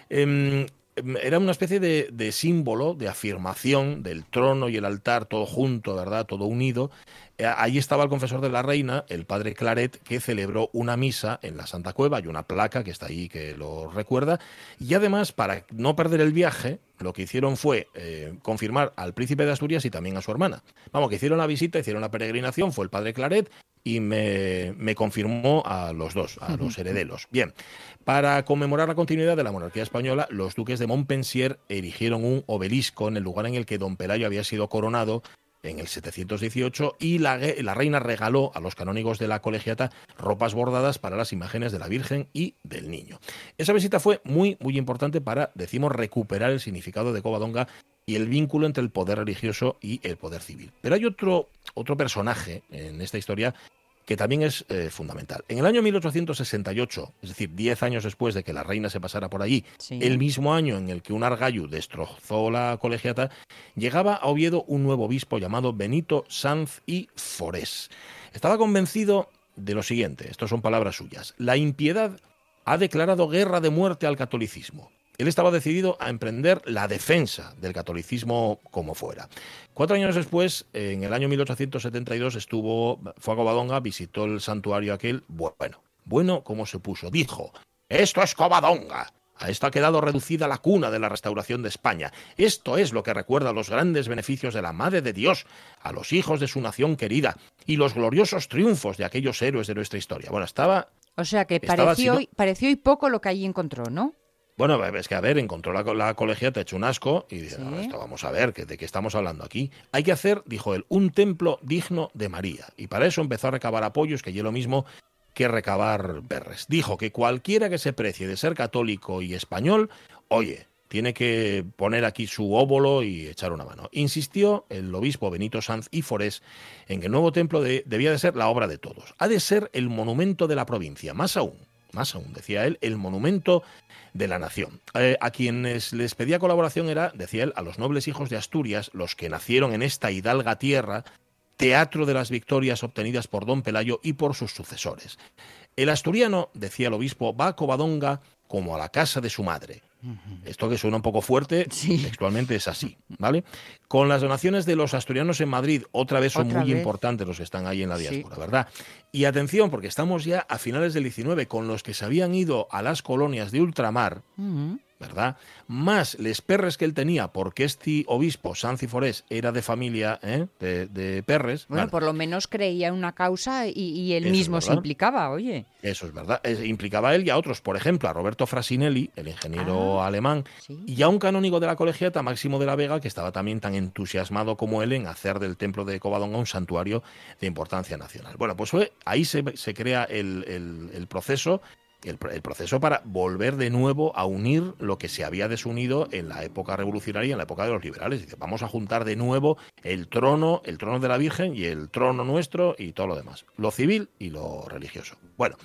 Em, em, era una especie de, de símbolo, de afirmación del trono y el altar, todo junto, ¿verdad? Todo unido. Eh, Allí estaba el confesor de la reina, el padre Claret, que celebró una misa en la Santa Cueva. Hay una placa que está ahí que lo recuerda. Y además, para no perder el viaje, lo que hicieron fue eh, confirmar al príncipe de Asturias y también a su hermana. Vamos, que hicieron la visita, hicieron la peregrinación, fue el padre Claret y me, me confirmó a los dos, a los herederos. Bien, para conmemorar la continuidad de la monarquía española, los duques de Montpensier erigieron un obelisco en el lugar en el que don Pelayo había sido coronado en el 718 y la, reina regaló a los canónigos de la colegiata ropas bordadas para las imágenes de la Virgen y del Niño. Esa visita fue muy, muy importante para, decimos, recuperar el significado de Covadonga y el vínculo entre el poder religioso y el poder civil. Pero hay otro, otro personaje en esta historia que también es eh, fundamental. En el año 1868, es decir, diez años después de que la reina se pasara por allí, Sí. el mismo año en el que un argallo destrozó la colegiata, llegaba a Oviedo un nuevo obispo llamado Benito Sanz y Forés. Estaba convencido de lo siguiente, estas son palabras suyas, la impiedad ha declarado guerra de muerte al catolicismo. Él estaba decidido a emprender la defensa del catolicismo como fuera. Cuatro años después, en el año 1872, estuvo, fue a Covadonga, visitó el santuario aquel. Bueno, bueno, ¿cómo se puso? Dijo, esto es Covadonga. A esto ha quedado reducida la cuna de la restauración de España. Esto es lo que recuerda los grandes beneficios de la Madre de Dios a los hijos de su nación querida y los gloriosos triunfos de aquellos héroes de nuestra historia. Bueno, estaba O sea que pareció, así, pareció y poco lo que allí encontró, ¿no? Bueno, es que a ver, encontró la, la colegiata hecho un asco y dice, "No, esto vamos a ver, que- ¿de qué estamos hablando aquí? Hay que hacer, dijo él, un templo digno de María. Y para eso empezó a recabar apoyos, que yo lo mismo que recabar berres. Dijo que cualquiera que se precie de ser católico y español, oye, tiene que poner aquí su óvulo y echar una mano. Insistió el obispo Benito Sanz y Forés en que el nuevo templo de- debía de ser la obra de todos. Ha de ser el monumento de la provincia, más aún, más aún, decía él, el monumento de la nación. Eh, a quienes les pedía colaboración era, decía él, a los nobles hijos de Asturias, los que nacieron en esta hidalga tierra, teatro de las victorias obtenidas por don Pelayo y por sus sucesores. El asturiano, decía el obispo, va a Covadonga como a la casa de su madre. Esto que suena un poco fuerte, textualmente es así, ¿vale? Con las donaciones de los asturianos en Madrid, otra vez son Otra muy vez. importantes los que están ahí en la Sí. diáspora, ¿verdad? Y atención, porque estamos ya a finales del 19 con los que se habían ido a las colonias de ultramar. ¿Verdad? Más les perres que él tenía, porque este obispo, Sanci Forés, era de familia ¿eh? de, de perres. Bueno, por lo menos creía en una causa y, y él Eso mismo se implicaba, oye. Eso es verdad. Es- implicaba a él y a otros, por ejemplo, a Roberto Frasinelli, el ingeniero Ah, alemán, y a un canónigo de la colegiata, Máximo de la Vega, que estaba también tan entusiasmado como él en hacer del templo de Covadonga un santuario de importancia nacional. Bueno, pues ahí se, se crea el, el- el proceso. El, pro- el proceso para volver de nuevo a unir lo que se había desunido en la época revolucionaria en la época de los liberales. Vamos a juntar de nuevo el trono, el trono de la Virgen y el trono nuestro y todo lo demás. Lo civil y lo religioso. Bueno,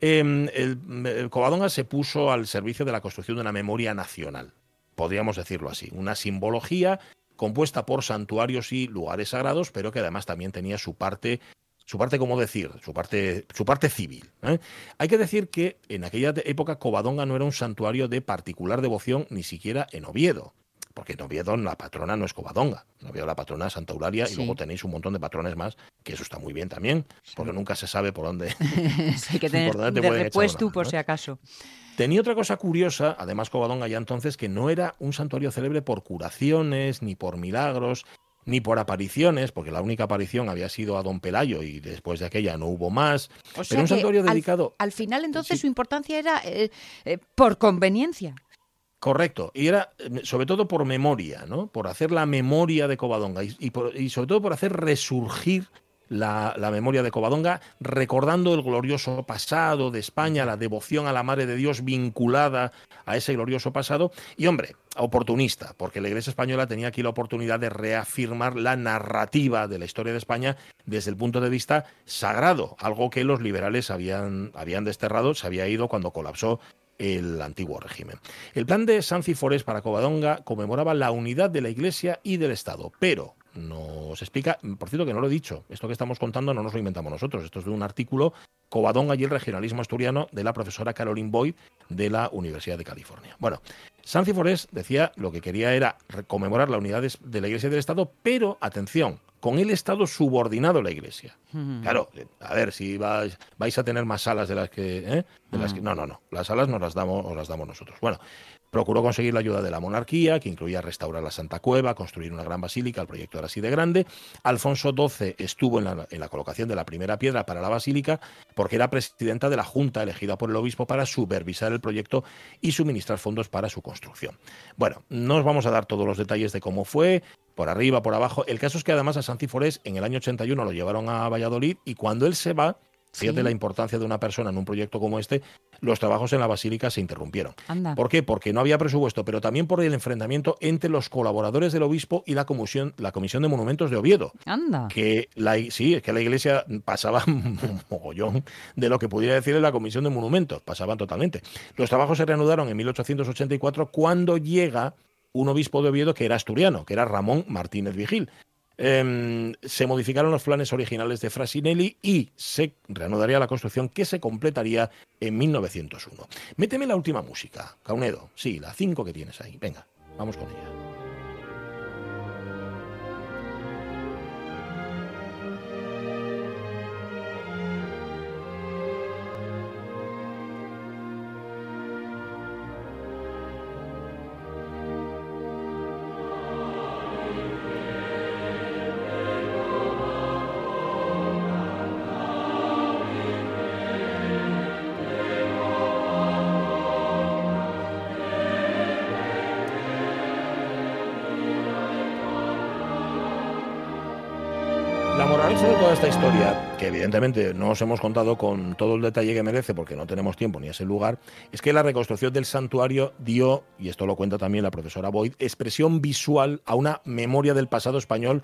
Em, el, el Covadonga se puso al servicio de la construcción de una memoria nacional, podríamos decirlo así, una simbología compuesta por santuarios y lugares sagrados, pero que además también tenía su parte, su parte, ¿cómo decir? Su parte, su parte civil. ¿eh? Hay que decir que en aquella época Covadonga no era un santuario de particular devoción, ni siquiera en Oviedo. Porque en Oviedo la patrona no es Covadonga, en Oviedo la patrona es Santa Eulalia Sí. y luego tenéis un montón de patrones más, que eso está muy bien también, porque nunca se sabe por dónde, Hay que tener por de repuesto por si acaso. Tenía otra cosa curiosa, además Covadonga ya entonces, que no era un santuario célebre por curaciones, ni por milagros, ni por apariciones, porque la única aparición había sido a Don Pelayo y después de aquella no hubo más. O sea pero un santuario dedicado... Al, final, entonces, su importancia era eh, eh, por conveniencia. Correcto, y era eh, sobre todo por memoria, ¿no? Por hacer la memoria de Covadonga y, y por- y sobre todo por hacer resurgir la, memoria de Covadonga, recordando el glorioso pasado de España, la devoción a la Madre de Dios vinculada a ese glorioso pasado, y hombre, oportunista, porque la Iglesia Española tenía aquí la oportunidad de reafirmar la narrativa de la historia de España desde el punto de vista sagrado, algo que los liberales habían, habían desterrado, se había ido cuando colapsó el antiguo régimen. El plan de Sanci Forés para Covadonga conmemoraba la unidad de la Iglesia y del Estado, pero nos explica, por cierto que no lo he dicho, esto que estamos contando no nos lo inventamos nosotros, esto es de un artículo Covadonga y el regionalismo asturiano de la profesora Caroline Boyd de la Universidad de California. Bueno, Sanci Forés decía lo que quería era conmemorar la unidad de la Iglesia y del Estado, pero atención, con el Estado subordinado a la Iglesia. Claro, a ver si vais, vais a tener más salas de las que, ¿eh? de las que- no, no, no, las salas nos las damos, os las damos nosotros. Bueno, Procuró conseguir la ayuda de la monarquía, que incluía restaurar la Santa Cueva, construir una gran basílica, el proyecto era así de grande. Alfonso XII estuvo en la, colocación de la primera piedra para la basílica porque era presidenta de la Junta elegida por el obispo para supervisar el proyecto y suministrar fondos para su construcción. Bueno, no os vamos a dar todos los detalles de cómo fue, por arriba, por abajo. El caso es que además a Sanciforés en el año 81 lo llevaron a Valladolid y cuando él se va, fíjate Sí. la importancia de una persona en un proyecto como este, los trabajos en la basílica se interrumpieron. Anda. ¿Por qué? Porque no había presupuesto, pero también por el enfrentamiento entre los colaboradores del obispo y la comisión, la comisión de monumentos de Oviedo. Anda. Que la, sí, es que la iglesia pasaba un mogollón de lo que pudiera decirle la comisión de monumentos, pasaban totalmente. Los trabajos se reanudaron en 1884 cuando llega un obispo de Oviedo que era asturiano, que era Ramón Martínez Vigil. Em, se modificaron los planes originales de Frasinelli y se reanudaría la construcción que se completaría en 1901. Méteme la última música, Caunedo. Sí, la 5 que tienes ahí. Venga, vamos con ella. Moraleja de toda esta historia, que evidentemente no os hemos contado con todo el detalle que merece porque no tenemos tiempo ni ese lugar, es que la reconstrucción del santuario dio, y esto lo cuenta también la profesora Boyd, expresión visual a una memoria del pasado español,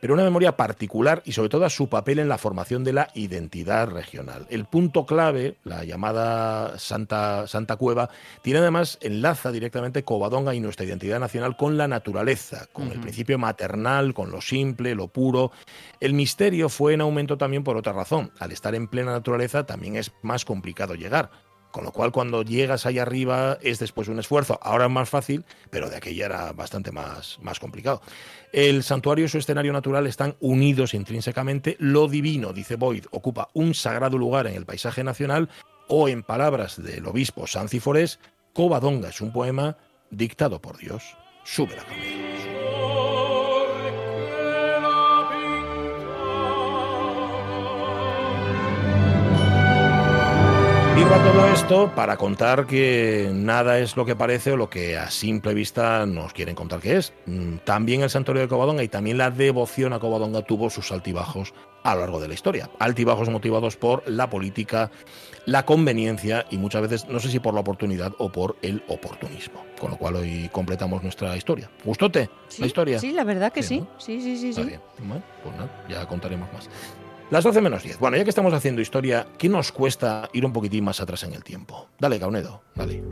pero una memoria particular y sobre todo a su papel en la formación de la identidad regional. El punto clave, la llamada Santa, Santa Cueva, tiene además enlaza directamente Covadonga y nuestra identidad nacional con la naturaleza, con el principio maternal, con lo simple, lo puro. El misterio fue en aumento también por otra razón. Al estar en plena naturaleza también es más complicado llegar. Con lo cual, cuando llegas ahí arriba es después un esfuerzo. Ahora es más fácil, pero de aquella era bastante más, más complicado. El santuario y su escenario natural están unidos intrínsecamente. Lo divino, dice Boyd, ocupa un sagrado lugar en el paisaje nacional o, en palabras del obispo Sanciforés, Covadonga es un poema dictado por Dios. Sube la Digo a todo esto para contar que nada es lo que parece o lo que a simple vista nos quieren contar que es. Mm, También el santuario de Covadonga y también la devoción a Covadonga tuvo sus altibajos a lo largo de la historia. Altibajos motivados por la política, la conveniencia y muchas veces, no sé si por la oportunidad o por el oportunismo. Con lo cual hoy completamos nuestra historia. ¿Gustote la historia? Sí, la verdad que Sí, sí. ¿no? Sí, sí, sí, sí. bien. Bueno, pues nada, ya contaremos más. Las 12 menos 10. Bueno, ya que estamos haciendo historia, ¿qué nos cuesta ir un poquitín más atrás en el tiempo? Dale, Caunedo, dale.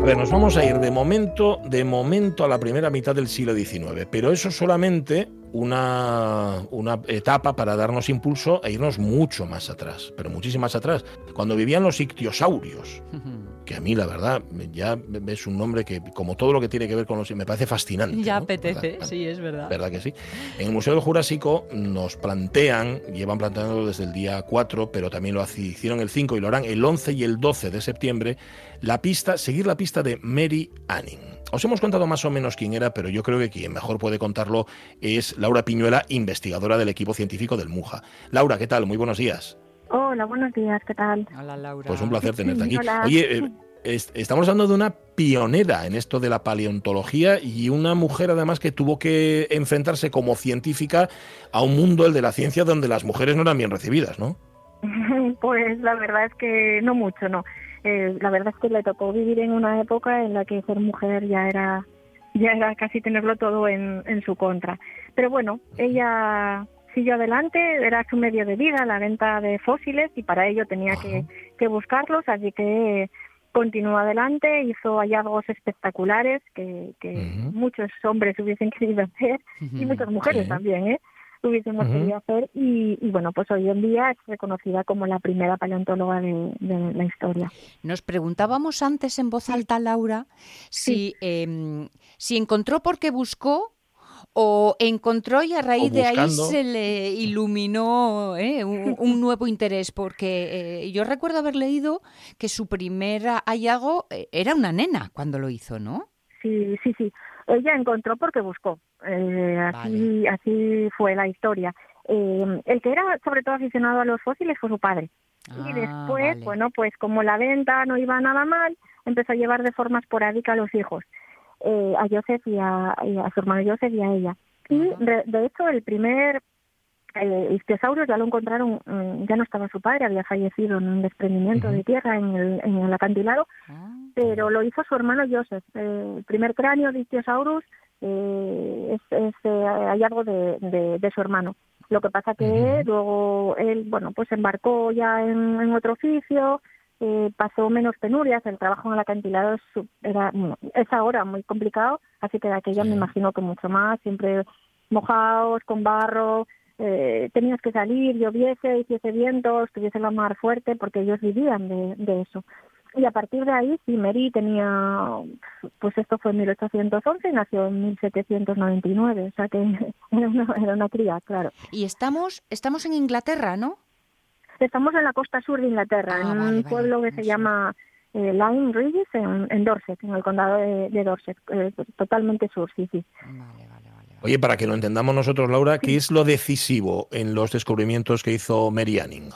A ver, nos vamos a ir de momento, de momento a la primera mitad del siglo XIX, pero eso solamente una, una etapa para darnos impulso e irnos mucho más atrás, pero muchísimo más atrás, cuando vivían los ictiosaurios, que a mí la verdad ya es un nombre que, como todo lo que tiene que ver con los... me parece fascinante. Ya ¿no? apetece, ¿Verdad? sí, es verdad. ¿Verdad que sí? En el Museo del Jurásico nos plantean, llevan planteando desde el día 4, pero también lo hicieron el 5 y lo harán el 11 y el 12 de septiembre, la pista, seguir la pista de Mary Anning. Os hemos contado más o menos quién era, pero yo creo que quien mejor puede contarlo es Laura Piñuela, investigadora del equipo científico del MUJA. Laura, ¿qué tal? Muy buenos días. Hola, buenos días, ¿qué tal? Hola, Laura. Pues un placer tenerte aquí. Hola. Oye, eh, es- estamos hablando de una pionera en esto de la paleontología y una mujer además que tuvo que enfrentarse como científica a un mundo, el de la ciencia, donde las mujeres no eran bien recibidas, ¿no? Pues la verdad es que no mucho, no. Eh, la verdad es que le tocó vivir en una época en la que ser mujer ya era ya era casi tenerlo todo en, en su contra. Pero bueno, ella siguió adelante, era su medio de vida, la venta de fósiles, y para ello tenía que, que buscarlos, así que continuó adelante, hizo hallazgos espectaculares que, que muchos hombres hubiesen querido hacer, y muchas mujeres Sí. también, ¿eh? Hubiésemos querido hacer, y, y bueno, pues hoy en día es reconocida como la primera paleontóloga de, de la historia. Nos preguntábamos antes en voz alta, Laura, si, em, si encontró porque buscó o encontró y a raíz de ahí se le iluminó ¿eh? un, un nuevo interés, porque eh, yo recuerdo haber leído que su primer hallazgo eh, era una nena cuando lo hizo, ¿no? Sí, sí, sí. Ella encontró porque buscó. Eh, así, así fue la historia. Eh, el que era sobre todo aficionado a los fósiles fue su padre. y Ah, después, bueno, pues como la venta no iba nada mal, empezó a llevar de forma esporádica a los hijos, eh, a Joseph y a, y a su hermano Joseph y a ella. Y de, de hecho el primer eh, ichthyosaurus ya lo encontraron, mm, ya no estaba su padre, había fallecido en un desprendimiento de tierra en el, en el acantilado, pero lo hizo su hermano Joseph. Eh, el primer cráneo de Ichthyosaurus eh, es, es, eh, hallazgo de, de, de su hermano. Lo que pasa que luego él, bueno, pues embarcó ya en, en otro oficio, eh, pasó menos penurias, el trabajo en el acantilado es, era, es ahora muy complicado, así que de aquella me imagino que mucho más, siempre mojados, con barro, eh, tenías que salir, lloviese, hiciese viento, estuviese la mar fuerte, porque ellos vivían de, de eso. Y a partir de ahí, sí, Mary tenía, pues esto fue en 1811 y nació en 1799, o sea que era una, era una cría, claro. Y estamos, estamos en Inglaterra, ¿no? Estamos en la costa sur de Inglaterra, en un pueblo que se llama eh, Lyme Regis, en, en Dorset, en el condado de, de Dorset, eh, totalmente sur, sí, sí. Oye, para que lo entendamos nosotros, Laura, ¿qué es lo decisivo en los descubrimientos que hizo Mary Anning?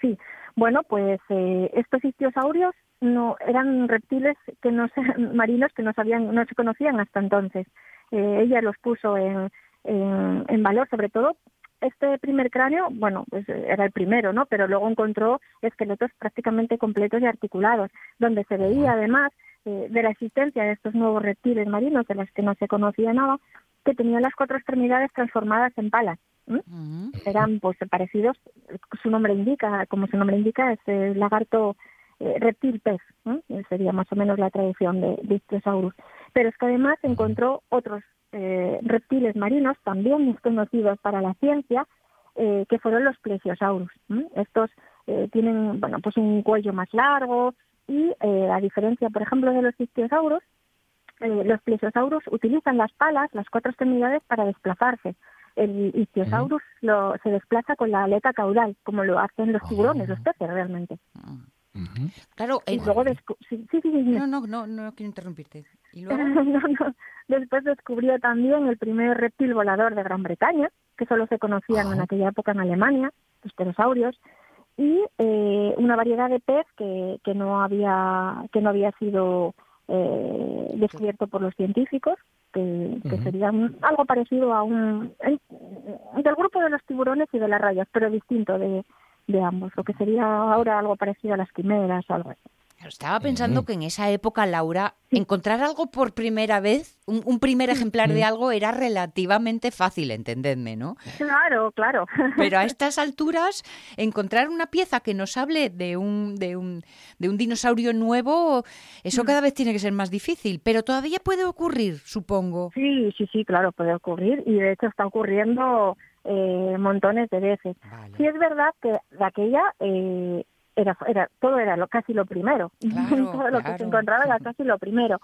Sí, bueno, pues eh, estos ichthyosaurios no eran reptiles que no se, marinos que no sabían, no se conocían hasta entonces. Eh, ella los puso en, en, en valor, sobre todo este primer cráneo, bueno, pues era el primero, ¿no? Pero luego encontró esqueletos prácticamente completos y articulados, donde se veía además eh, de la existencia de estos nuevos reptiles marinos de los que no se conocía nada, que tenían las cuatro extremidades transformadas en palas. ¿m? Eran pues parecidos, su nombre indica, como su nombre indica, es el lagarto eh, reptil pez. Eh, sería más o menos la traducción de, de Ichthyosaurus. Pero es que además encontró otros eh, reptiles marinos también desconocidos para la ciencia, eh, que fueron los plesiosaurus. Estos eh, tienen, bueno, pues un cuello más largo y eh, a diferencia, por ejemplo, de los ichthyosaurus, eh, los plesiosaurus utilizan las palas, las cuatro extremidades, para desplazarse. El ichthyosaurus lo, se desplaza con la aleta caudal, como lo hacen los tiburones, los peces realmente. Claro, Y luego sí, sí, sí, dime. no, no, no, no quiero interrumpirte. ¿Y luego? No, no. Después descubrió también el primer reptil volador de Gran Bretaña, que solo se conocían en aquella época en Alemania, los pterosaurios, y eh, una variedad de pez que, que no había que no había sido eh, descubierto por los científicos, que, que sería un- algo parecido a un del grupo de los tiburones y de las rayas, pero distinto de, de ambos, lo que sería ahora algo parecido a las quimeras o algo así. Estaba pensando que en esa época, Laura, encontrar algo por primera vez, un, un primer ejemplar de algo, era relativamente fácil, entendedme, ¿no? Claro, claro. Pero a estas alturas, encontrar una pieza que nos hable de un, de un, de un dinosaurio nuevo, eso cada vez tiene que ser más difícil, pero todavía puede ocurrir, supongo. Sí, sí, sí, claro, puede ocurrir y de hecho está ocurriendo eh, montones de veces. Sí es verdad que de aquella eh, era, era todo era lo, casi lo primero, Claro, todo lo que claro. se encontraba era casi lo primero,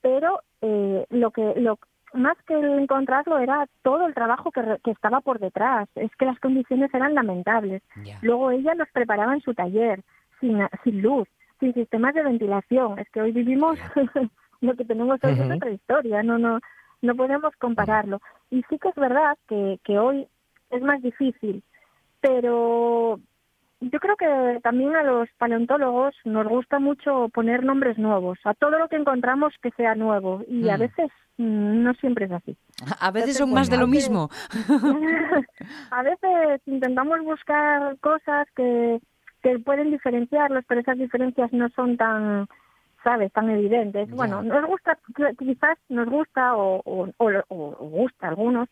pero eh, lo que lo más que encontrarlo era todo el trabajo que, re- que estaba por detrás. Es que las condiciones eran lamentables. Luego ella los preparaba en su taller, sin, sin luz, sin sistemas de ventilación. Es que hoy vivimos lo que tenemos hoy es Ujú. otra historia, no, no, no podemos compararlo. Y sí que es verdad que, que hoy es más difícil, pero yo creo que también a los paleontólogos nos gusta mucho poner nombres nuevos, a todo lo que encontramos que sea nuevo, y a Mm. veces mm, no siempre es así. A veces Entonces, son más de lo mismo. a veces intentamos buscar cosas que, que pueden diferenciarlos, pero esas diferencias no son tan, sabes, tan evidentes. Bueno, nos gusta, quizás nos gusta o, o, o, o- gusta a algunos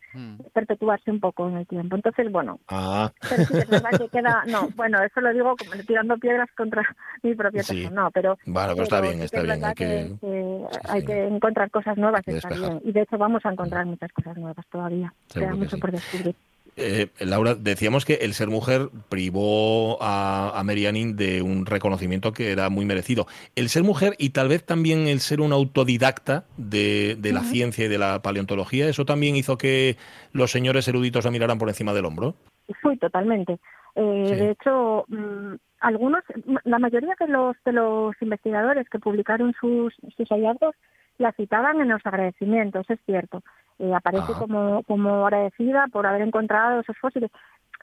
perpetuarse un poco en el tiempo. Entonces, bueno, Ah, pero sí es verdad que queda, no, bueno, eso lo digo como tirando piedras contra mi propia Sí. persona, no, pero, Bueno, pero está bien, está es bien, hay que- que hay que encontrar cosas nuevas, está bien, y de hecho vamos a encontrar muchas cosas nuevas todavía, Seguro queda que mucho por descubrir. Eh, Laura, decíamos que el ser mujer privó a, a Mary Anning de un reconocimiento que era muy merecido. El ser mujer y tal vez también el ser un autodidacta de, de la ciencia y de la paleontología, ¿eso también hizo que los señores eruditos la miraran por encima del hombro? Fui totalmente. Eh, Sí. De hecho, mm, algunos, la mayoría de los de los investigadores que publicaron sus, sus hallazgos la citaban en los agradecimientos, es cierto. Eh, aparece como, como agradecida por haber encontrado esos fósiles.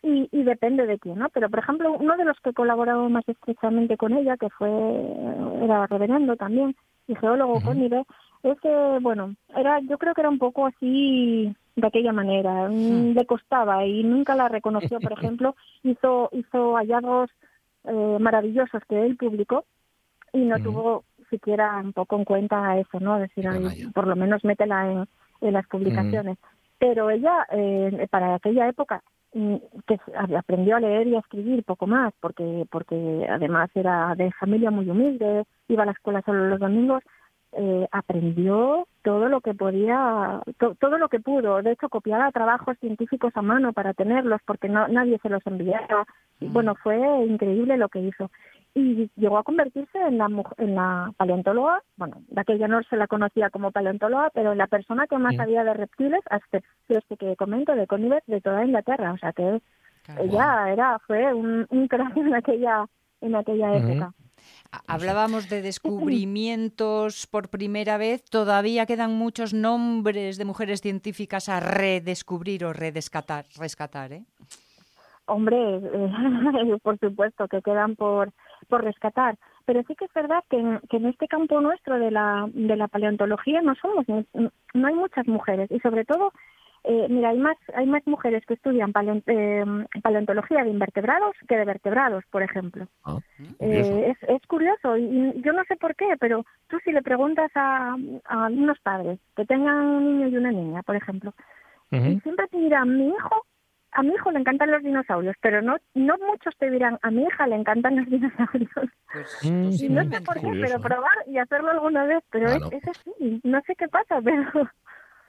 Y, y depende de quién, ¿no? Pero, por ejemplo, uno de los que colaboró más estrechamente con ella, que fue, era reverendo también, y geólogo Connive, es que, bueno, era, yo creo que era un poco así de aquella manera, mm, le costaba y nunca la reconoció, por ejemplo, hizo, hizo hallazgos eh, maravillosos que él publicó y no tuvo siquiera un poco en cuenta eso, ¿no? Decir, "Ay, por lo menos métela en, en las publicaciones. Pero ella, eh, para aquella época, mm, que aprendió a leer y a escribir poco más, porque, porque además era de familia muy humilde, iba a la escuela solo los domingos, eh, aprendió todo lo que podía, to- todo lo que pudo. De hecho, copiaba trabajos científicos a mano para tenerlos, porque no, nadie se los enviaba. Y, Bueno, fue increíble lo que hizo. Y llegó a convertirse en la, en la paleontóloga, bueno, de aquella no se la conocía como paleontóloga, pero en la persona que más Mm. sabía de reptiles, a excepción de este que comento, de Connivet, de toda Inglaterra. O sea que ella era, fue un, un crack en aquella, en aquella época. Hablábamos de descubrimientos por primera vez. Todavía quedan muchos nombres de mujeres científicas a redescubrir o redescatar, rescatar, ¿eh? Hombre, eh, por supuesto que quedan por, por rescatar. Pero sí que es verdad que en, que en este campo nuestro de la, de la paleontología no somos, no hay muchas mujeres y sobre todo, eh, mira, hay más, hay más mujeres que estudian paleon- eh, paleontología de invertebrados que de vertebrados, por ejemplo. Eh, es, es curioso y, y yo no sé por qué, pero tú si le preguntas a, a unos padres que tengan un niño y una niña, por ejemplo, y siempre te dirán, mi hijo, a mi hijo le encantan los dinosaurios, pero no no muchos te dirán, a mi hija le encantan los dinosaurios. y no sé por qué, Curioso, pero probar y hacerlo alguna vez, pero Bueno. es, es así, no sé qué pasa, pero...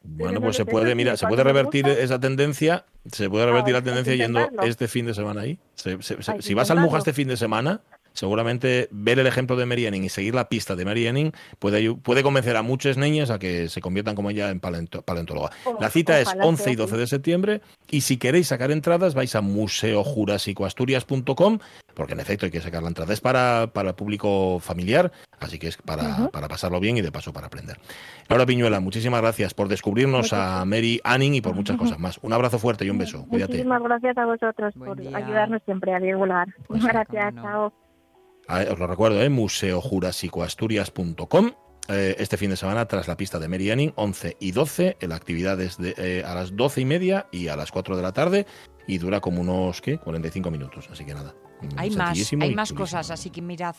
Bueno, no pues se sé, puede, mira, se puede revertir esa tendencia, se puede revertir Ah, la tendencia yendo este fin de semana ahí. Se- se- se- Hay que si vas al Muja este fin de semana, seguramente ver el ejemplo de Mary Anning y seguir la pista de Mary Anning puede, puede convencer a muchas niñas a que se conviertan como ella en paleontóloga. La cita es ojalá 11 y sea 12 así. de septiembre y si queréis sacar entradas vais a museojurasicoasturias.com porque en efecto hay que sacar la entrada. Es para, para el público familiar, así que es para, para pasarlo bien y de paso para aprender. Laura Piñuela, muchísimas gracias por descubrirnos a Mary Anning y por muchas cosas más. Un abrazo fuerte y un beso. Cuídate. Muchísimas gracias a vosotros por ayudarnos siempre a divulgar. Pues gracias, chao. Os lo recuerdo, ¿eh? museojurasicoasturias.com. Eh, este fin de semana, tras la pista de Mary Anning, 11 y 12, la actividad es de, eh, a las 12 y media y a las 4 de la tarde y dura como unos, ¿qué? 45 minutos, así que nada. Hay más, hay más chulísimo. cosas, así que mirad.